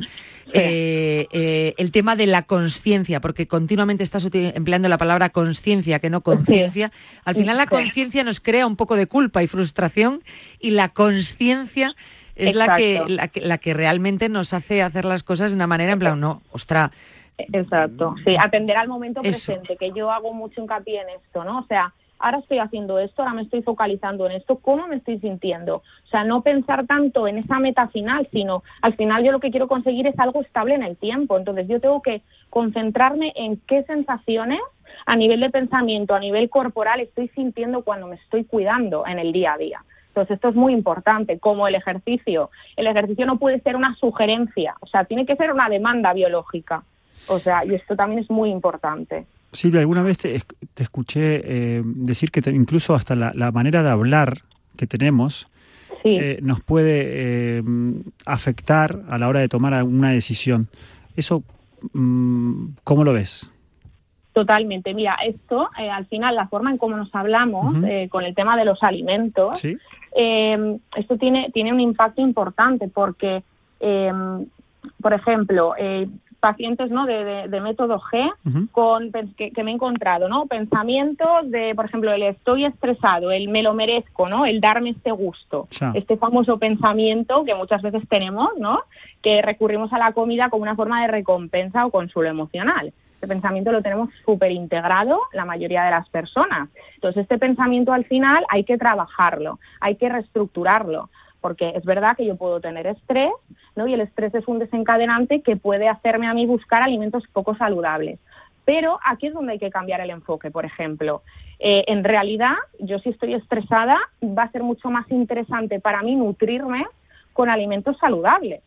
Eh, eh, el tema de la conciencia, porque continuamente estás empleando la palabra conciencia, que no conciencia. Al final la conciencia nos crea un poco de culpa y frustración y la conciencia es la que, la que, realmente nos hace hacer las cosas de una manera en plan, no, ostra. Exacto, sí, atender al momento presente, que yo hago mucho hincapié en esto, ¿no? O sea, ahora estoy haciendo esto, ahora me estoy focalizando en esto, ¿cómo me estoy sintiendo? O sea, no pensar tanto en esa meta final, sino al final yo lo que quiero conseguir es algo estable en el tiempo. Entonces yo tengo que concentrarme en qué sensaciones a nivel de pensamiento, a nivel corporal estoy sintiendo cuando me estoy cuidando en el día a día. Entonces, esto es muy importante, como el ejercicio. El ejercicio no puede ser una sugerencia, o sea, tiene que ser una demanda biológica. O sea, y esto también es muy importante. Silvia, alguna vez te, escuché eh, decir que incluso hasta la, manera de hablar que tenemos eh, nos puede eh, afectar a la hora de tomar una decisión. ¿Eso mm, cómo lo ves? Totalmente. Mira, esto, al final, la forma en cómo nos hablamos con el tema de los alimentos, esto tiene, tiene un impacto importante porque, por ejemplo, pacientes ¿no? de, método G con, que, me he encontrado, ¿no? Pensamientos de, por ejemplo, el estoy estresado, el me lo merezco, ¿no? El darme este gusto. Este famoso pensamiento que muchas veces tenemos, ¿no? Que recurrimos a la comida como una forma de recompensa o consuelo emocional. Este pensamiento lo tenemos súper integrado la mayoría de las personas. Entonces, este pensamiento al final hay que trabajarlo, hay que reestructurarlo porque es verdad que yo puedo tener estrés, ¿no? Y el estrés es un desencadenante que puede hacerme a mí buscar alimentos poco saludables. Pero aquí es donde hay que cambiar el enfoque, por ejemplo. Eh, en realidad, yo si estoy estresada, va a ser mucho más interesante para mí nutrirme con alimentos saludables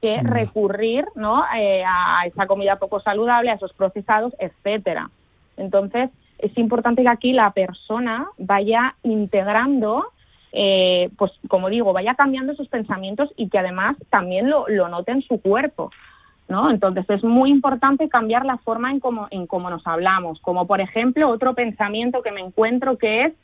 que recurrir ¿no? Eh, a esa comida poco saludable, a esos procesados, etcétera. Entonces, es importante que aquí la persona vaya integrando eh, pues como digo, vaya cambiando sus pensamientos y que además también lo, lo note en su cuerpo. ¿No? Entonces es muy importante cambiar la forma en cómo, en cómo nos hablamos. Como por ejemplo, otro pensamiento que me encuentro que es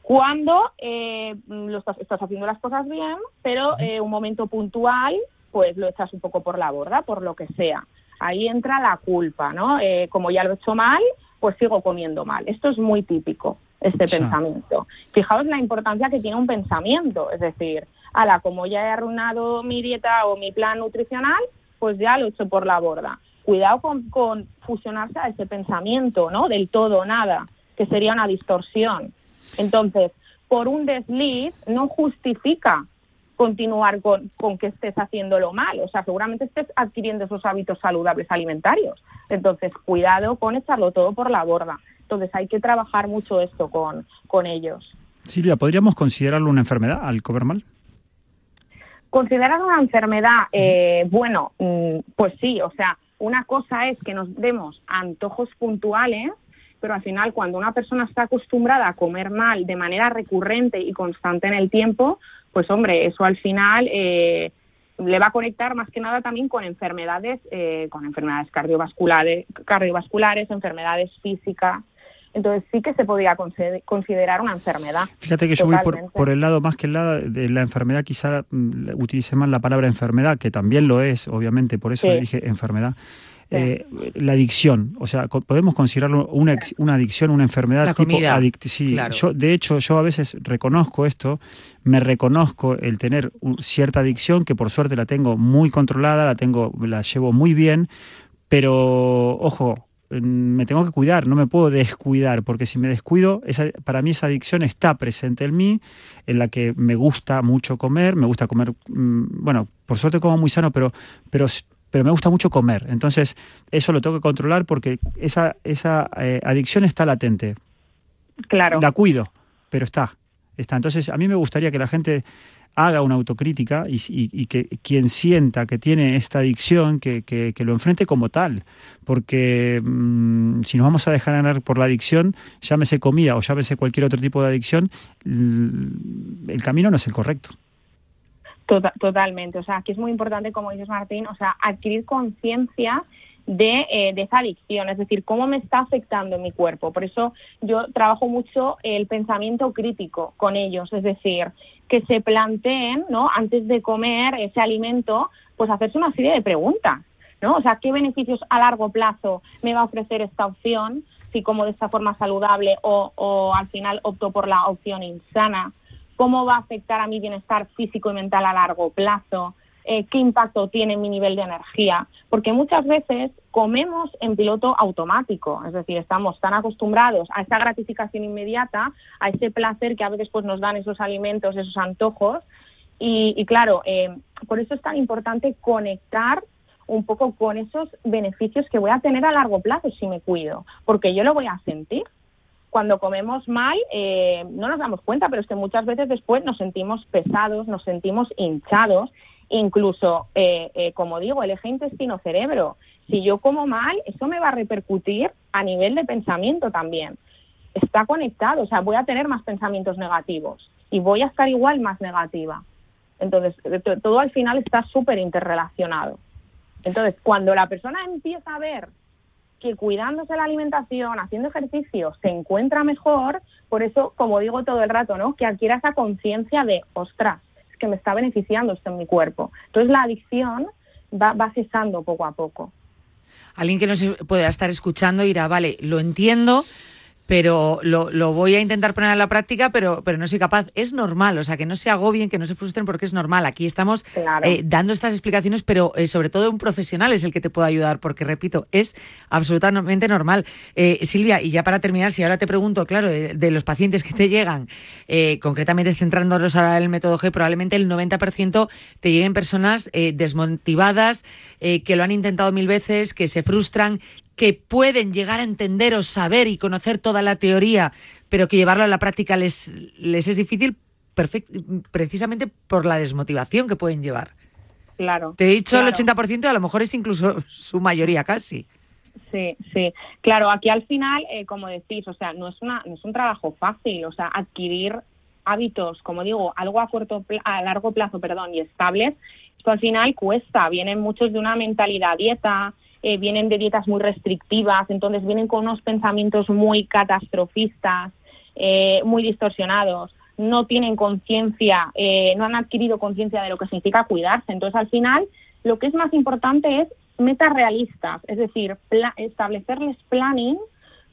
cuando eh, lo estás, estás, haciendo las cosas bien, pero eh, un momento puntual, pues lo echas un poco por la borda, por lo que sea. Ahí entra la culpa, ¿no? Eh, como ya lo he hecho mal, pues sigo comiendo mal. Esto es muy típico este pensamiento. Fijaos la importancia que tiene un pensamiento, es decir, ala, como ya he arruinado mi dieta o mi plan nutricional, pues ya lo he hecho por la borda. Cuidado con, fusionarse a ese pensamiento, ¿no? Del todo nada, que sería una distorsión. Entonces, por un desliz no justifica continuar con, con que estés haciéndolo mal. O sea, seguramente estés adquiriendo esos hábitos saludables alimentarios. Entonces, cuidado con echarlo todo por la borda. Entonces hay que trabajar mucho esto con, con ellos. Silvia, ¿podríamos considerarlo una enfermedad al comer mal? Considerar una enfermedad, eh, bueno, mm, pues sí, o sea, una cosa es que nos demos antojos puntuales, pero al final cuando una persona está acostumbrada a comer mal de manera recurrente y constante en el tiempo, pues hombre, eso al final eh, le va a conectar más que nada también con enfermedades, eh, con enfermedades cardiovasculares, cardiovasculares, enfermedades físicas. Entonces sí que se podría considerar una enfermedad. Fíjate que yo voy por, el lado más que el lado de la enfermedad, quizá mm, utilice más la palabra enfermedad, que también lo es, obviamente, por eso dije enfermedad. Eh, la adicción, o sea, podemos considerarlo una, una adicción, una enfermedad tipo Sí, yo, de hecho, yo a veces reconozco esto, me reconozco el tener cierta adicción, que por suerte la tengo muy controlada, la tengo, la llevo muy bien, pero ojo, me tengo que cuidar, no me puedo descuidar, porque si me descuido, esa, para mí esa adicción está presente en mí, en la que me gusta mucho comer, me gusta comer, mm, bueno, por suerte como muy sano, pero, pero, pero me gusta mucho comer. Entonces, eso lo tengo que controlar porque esa, esa eh, adicción está latente. Claro. La cuido, pero está. está. Entonces, a mí me gustaría que la gente haga una autocrítica y, que quien sienta que tiene esta adicción, que, que, lo enfrente como tal. Porque mm, si nos vamos a dejar ganar por la adicción, llámese comida o llámese cualquier otro tipo de adicción, el camino no es el correcto. Tota-, totalmente. O sea, aquí es muy importante, como dices Martín, o sea, adquirir conciencia de, eh, de, esa adicción, es decir, cómo me está afectando mi cuerpo. Por eso yo trabajo mucho el pensamiento crítico con ellos, es decir, que se planteen, ¿no? Antes de comer ese alimento, pues hacerse una serie de preguntas, ¿no? O sea, ¿qué beneficios a largo plazo me va a ofrecer esta opción? Si como de esta forma saludable o, o al final opto por la opción insana, ¿cómo va a afectar a mi bienestar físico y mental a largo plazo? Eh, qué impacto tiene mi nivel de energía, porque muchas veces comemos en piloto automático, es decir, estamos tan acostumbrados a esa gratificación inmediata, a ese placer que a veces pues, nos dan esos alimentos, esos antojos, y, claro, eh, por eso es tan importante conectar un poco con esos beneficios que voy a tener a largo plazo si me cuido, porque yo lo voy a sentir. Cuando comemos mal, eh, no nos damos cuenta, pero es que muchas veces después nos sentimos pesados, nos sentimos hinchados Incluso, eh, eh, como digo, el eje intestino-cerebro. Si yo como mal, eso me va a repercutir a nivel de pensamiento también. Está conectado, o sea, voy a tener más pensamientos negativos y voy a estar igual más negativa. Entonces, todo al final está súper interrelacionado. Entonces, cuando la persona empieza a ver que cuidándose la alimentación, haciendo ejercicio, se encuentra mejor, por eso, como digo todo el rato, ¿no? Que adquiera esa conciencia de, ostras, que me está beneficiando esto en mi cuerpo. Entonces la adicción va, va cesando poco a poco. Alguien que no se pueda estar escuchando dirá, vale, lo entiendo, pero lo, lo, voy a intentar poner en la práctica, pero, pero no soy capaz. Es normal, o sea, que no se agobien, que no se frustren porque es normal. Aquí estamos eh, dando estas explicaciones, pero eh, sobre todo un profesional es el que te puede ayudar, porque repito, es absolutamente normal. Eh, Silvia, y ya para terminar, si ahora te pregunto, claro, de, los pacientes que te llegan, concretamente centrándonos ahora en el método G, probablemente el 90% te lleguen personas desmotivadas, que lo han intentado mil veces, que se frustran, que pueden llegar a entender o saber y conocer toda la teoría, pero que llevarlo a la práctica les, les es difícil precisamente por la desmotivación que pueden llevar. Claro. Te he dicho el 80% y a lo mejor es incluso su mayoría casi. Sí, sí. Claro, aquí al final, eh, como decís, o sea, no es, una, no es un trabajo fácil, o sea, adquirir hábitos, como digo, algo a corto a largo plazo, perdón, y estables, esto al final cuesta. Vienen muchos de una mentalidad dieta, eh, vienen de dietas muy restrictivas, entonces vienen con unos pensamientos muy catastrofistas, eh, muy distorsionados, no tienen conciencia, eh, no han adquirido conciencia de lo que significa cuidarse. Entonces, al final, lo que es más importante es metas realistas, es decir, establecerles planning,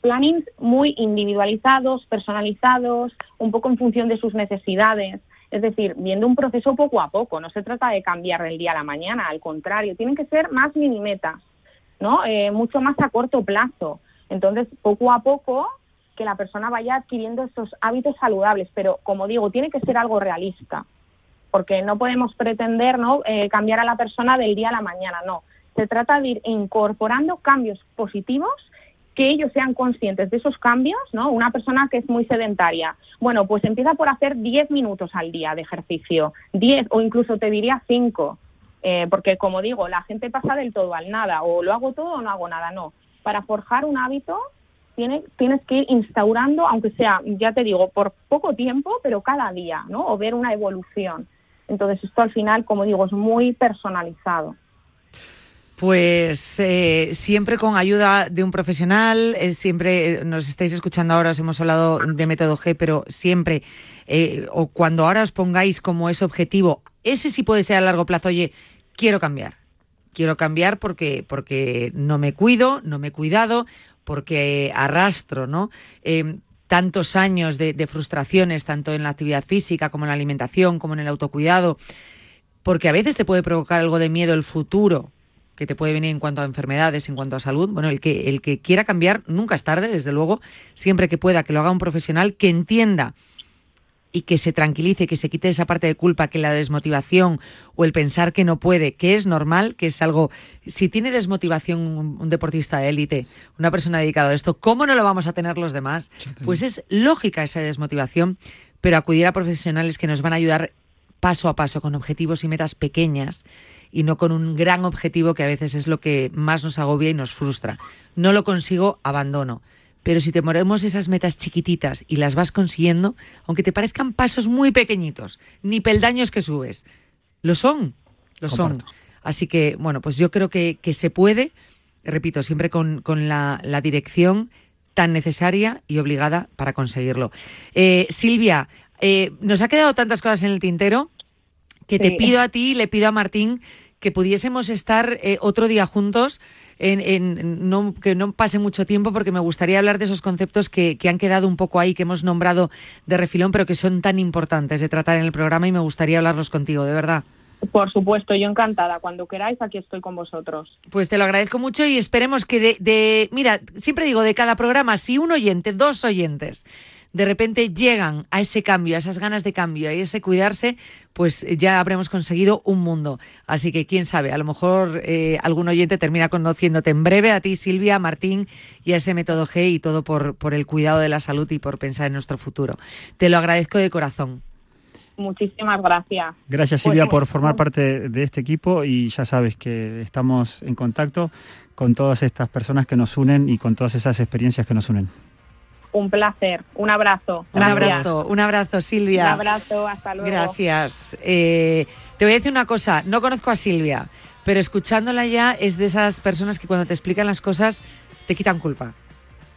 plannings muy individualizados, personalizados, un poco en función de sus necesidades. Es decir, viendo un proceso poco a poco, no se trata de cambiar del día a la mañana, al contrario, tienen que ser más mini metas ¿no? Eh, mucho más a corto plazo. Entonces, poco a poco, que la persona vaya adquiriendo estos hábitos saludables, pero como digo, tiene que ser algo realista, porque no podemos pretender ¿no? Eh, cambiar a la persona del día a la mañana, no. Se trata de ir incorporando cambios positivos que ellos sean conscientes de esos cambios, ¿no? Una persona que es muy sedentaria, bueno, pues empieza por hacer 10 minutos al día de ejercicio, 10 o incluso te diría 5, eh, porque, como digo, la gente pasa del todo al nada, o lo hago todo o no hago nada, no. Para forjar un hábito tienes, tienes que ir instaurando, aunque sea, ya te digo, por poco tiempo, pero cada día, ¿no? O ver una evolución. Entonces, esto al final, como digo, es muy personalizado. Pues eh, siempre con ayuda de un profesional, eh, siempre nos estáis escuchando ahora, os hemos hablado de método G, pero siempre, o cuando ahora os pongáis como ese objetivo, ese sí puede ser a largo plazo, oye, quiero cambiar. Quiero cambiar porque, porque no me cuido, no me he cuidado, porque arrastro, ¿no? Em, tantos años de, frustraciones, tanto en la actividad física como en la alimentación, como en el autocuidado, porque a veces te puede provocar algo de miedo el futuro, que te puede venir en cuanto a enfermedades, en cuanto a salud. Bueno, el que, el que quiera cambiar nunca es tarde, desde luego, siempre que pueda, que lo haga un profesional que entienda y que se tranquilice, que se quite esa parte de culpa, que la desmotivación o el pensar que no puede, que es normal, que es algo... Si tiene desmotivación un, deportista de élite, una persona dedicada a esto, ¿cómo no lo vamos a tener los demás? Pues es lógica esa desmotivación, pero acudir a profesionales que nos van a ayudar paso a paso, con objetivos y metas pequeñas y no con un gran objetivo que a veces es lo que más nos agobia y nos frustra. No lo consigo, abandono. Pero si te moremos esas metas chiquititas y las vas consiguiendo, aunque te parezcan pasos muy pequeñitos, ni peldaños que subes, lo son, lo son. Así que, bueno, pues yo creo que, que se puede, repito, siempre con, con la, la, dirección tan necesaria y obligada para conseguirlo. Eh, Silvia, eh, nos ha quedado tantas cosas en el tintero que te pido a ti, le pido a Martín que pudiésemos estar eh, otro día juntos. En, en, no, que no pase mucho tiempo porque me gustaría hablar de esos conceptos que, que, han quedado un poco ahí, que hemos nombrado de refilón, pero que son tan importantes de tratar en el programa y me gustaría hablarlos contigo, de verdad. Por supuesto, yo encantada. Cuando queráis, aquí estoy con vosotros. Pues te lo agradezco mucho y esperemos que de, de mira, siempre digo, de cada programa, si un oyente, dos oyentes, de repente llegan a ese cambio, a esas ganas de cambio, a ese cuidarse, pues ya habremos conseguido un mundo. Así que quién sabe, a lo mejor eh, algún oyente termina conociéndote en breve, a ti Silvia, a Martín y a ese método G y todo por, por el cuidado de la salud y por pensar en nuestro futuro. Te lo agradezco de corazón. Muchísimas gracias. Gracias Silvia por formar parte de este equipo y ya sabes que estamos en contacto con todas estas personas que nos unen y con todas esas experiencias que nos unen. Un placer. Un abrazo. Un abrazo, un abrazo, Silvia. Un abrazo, hasta luego. Gracias. Eh, te voy a decir una cosa, no conozco a Silvia, pero escuchándola ya es de esas personas que cuando te explican las cosas te quitan culpa.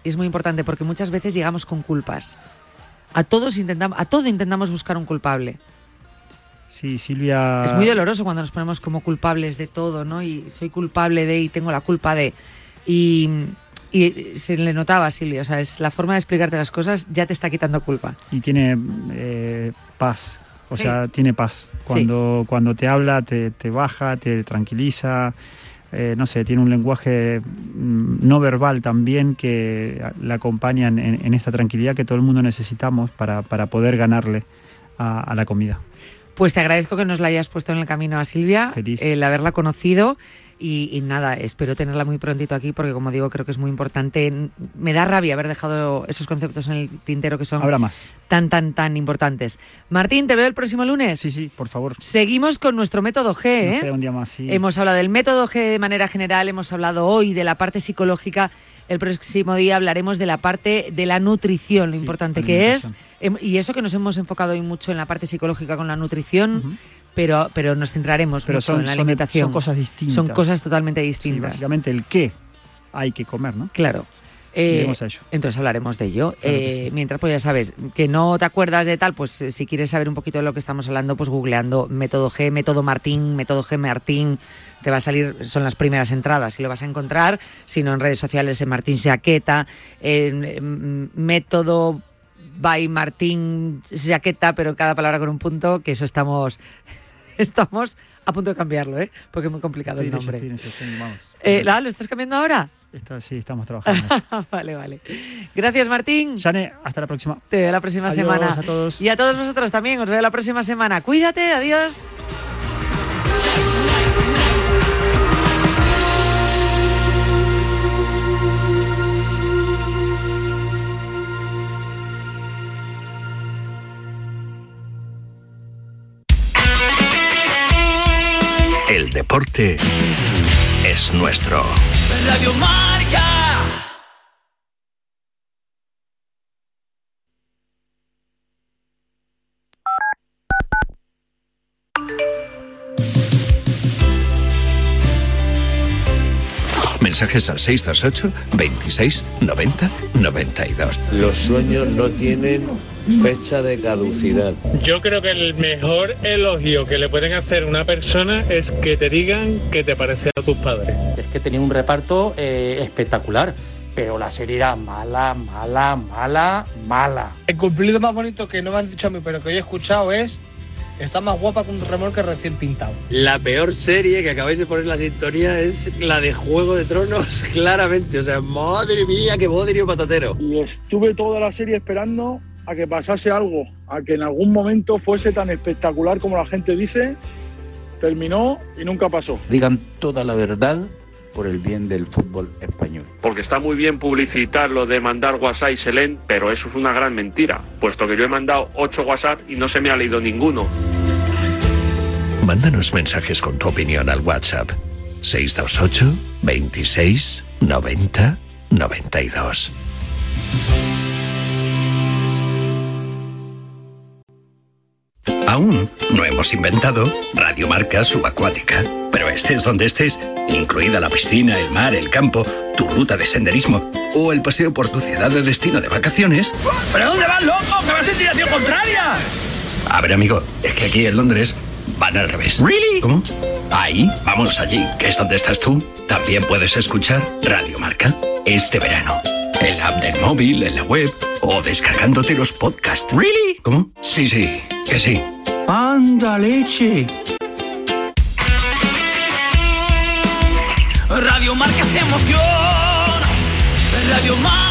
Y es muy importante porque muchas veces llegamos con culpas. A todos intentamos, a todo intentamos buscar un culpable. Sí, Silvia. Es muy doloroso cuando nos ponemos como culpables de todo, ¿no? Y soy culpable de y tengo la culpa de. Y y se le notaba a Silvia, o sea, es la forma de explicarte las cosas ya te está quitando culpa. Y tiene eh, paz, o sí. sea, tiene paz. Cuando, sí. cuando te habla, te, te, baja, te tranquiliza, eh, no sé, tiene un lenguaje no verbal también que la acompaña en, en, esta tranquilidad que todo el mundo necesitamos para, para poder ganarle a, a, la comida. Pues te agradezco que nos la hayas puesto en el camino a Silvia, Feliz. el haberla conocido. Y, y, nada, espero tenerla muy prontito aquí porque como digo, creo que es muy importante. Me da rabia haber dejado esos conceptos en el tintero que son Habrá más. tan, tan, tan importantes. Martín, ¿te veo el próximo lunes? Sí, sí, por favor. Seguimos con nuestro método G. ¿eh? Nos queda un día más, sí. Hemos hablado del método G de manera general, hemos hablado hoy de la parte psicológica. El próximo día hablaremos de la parte de la nutrición, lo Sí, importante que es. Em, Y eso que nos hemos enfocado hoy mucho en la parte psicológica con la nutrición. Ujú. Pero, pero nos centraremos Pero mucho son, en la alimentación. son cosas distintas. Son cosas totalmente Sí, distintas. básicamente el qué hay que comer, ¿no? Claro. Eh, Iremos a ello. entonces hablaremos de ello. Claro Eh, sí. Mientras, pues ya sabes, que no te acuerdas de tal, pues eh, si quieres saber un poquito de lo que estamos hablando, pues googleando método G, método Martín, método G Martín, te va a salir, son las primeras entradas y lo vas a encontrar, sino en redes sociales en Martín Jaqueta, en, en método by Martín Jaqueta, pero cada palabra con un punto, que eso estamos, estamos a punto de cambiarlo, ¿eh? porque es muy complicado el nombre. vamos. Eh, ¿la- ¿Lo estás cambiando ahora? Esto- sí, estamos trabajando. vale, vale. Gracias, Martín. Jane, hasta la próxima. Te veo la próxima Adiós semana. a todos. Y a todos vosotros también. Os veo la próxima semana. Cuídate. Adiós. Deporte es nuestro. Radio Marca. Mensajes al 628 26 90 92. Los sueños no tienen fecha de caducidad. Yo creo que el mejor elogio que le pueden hacer a una persona es que te digan que te parece a tus padres. Es que tenía un reparto eh, espectacular, pero la serie era mala, mala, mala, mala. El cumplido más bonito que no me han dicho a mí, pero que yo he escuchado es está más guapa que un remolque recién pintado. La peor serie que acabáis de poner la sintonía es la de Juego de Tronos, claramente. O sea, madre mía, qué bodrio patatero. Y estuve toda la serie esperando a que pasase algo, a que en algún momento fuese tan espectacular como la gente dice. Terminó y nunca pasó. Digan toda la verdad por el bien del fútbol español. Porque está muy bien publicitar lo de mandar WhatsApp y Selén, pero eso es una gran mentira, puesto que yo he mandado 8 WhatsApp y no se me ha leído ninguno. Mándanos mensajes con tu opinión al WhatsApp 628 26 90 92. Aún no hemos inventado Radiomarca Subacuática, pero estés donde estés, incluida la piscina, el mar, el campo, tu ruta de senderismo o el paseo por tu ciudad de destino de vacaciones. ¿Pero dónde vas, loco? ¡Que vas en dirección contraria! A ver, amigo, es que aquí en Londres van al revés. ¿Really? ¿Cómo? Ahí, vamos allí, que es donde estás tú. También puedes escuchar Radiomarca este verano. En la app del móvil, en la web o descargándote los podcasts. ¿Really? ¿Cómo? Sí, sí, que sí. ¡Anda, leche! Radio Marca se emociona. Radio Marca.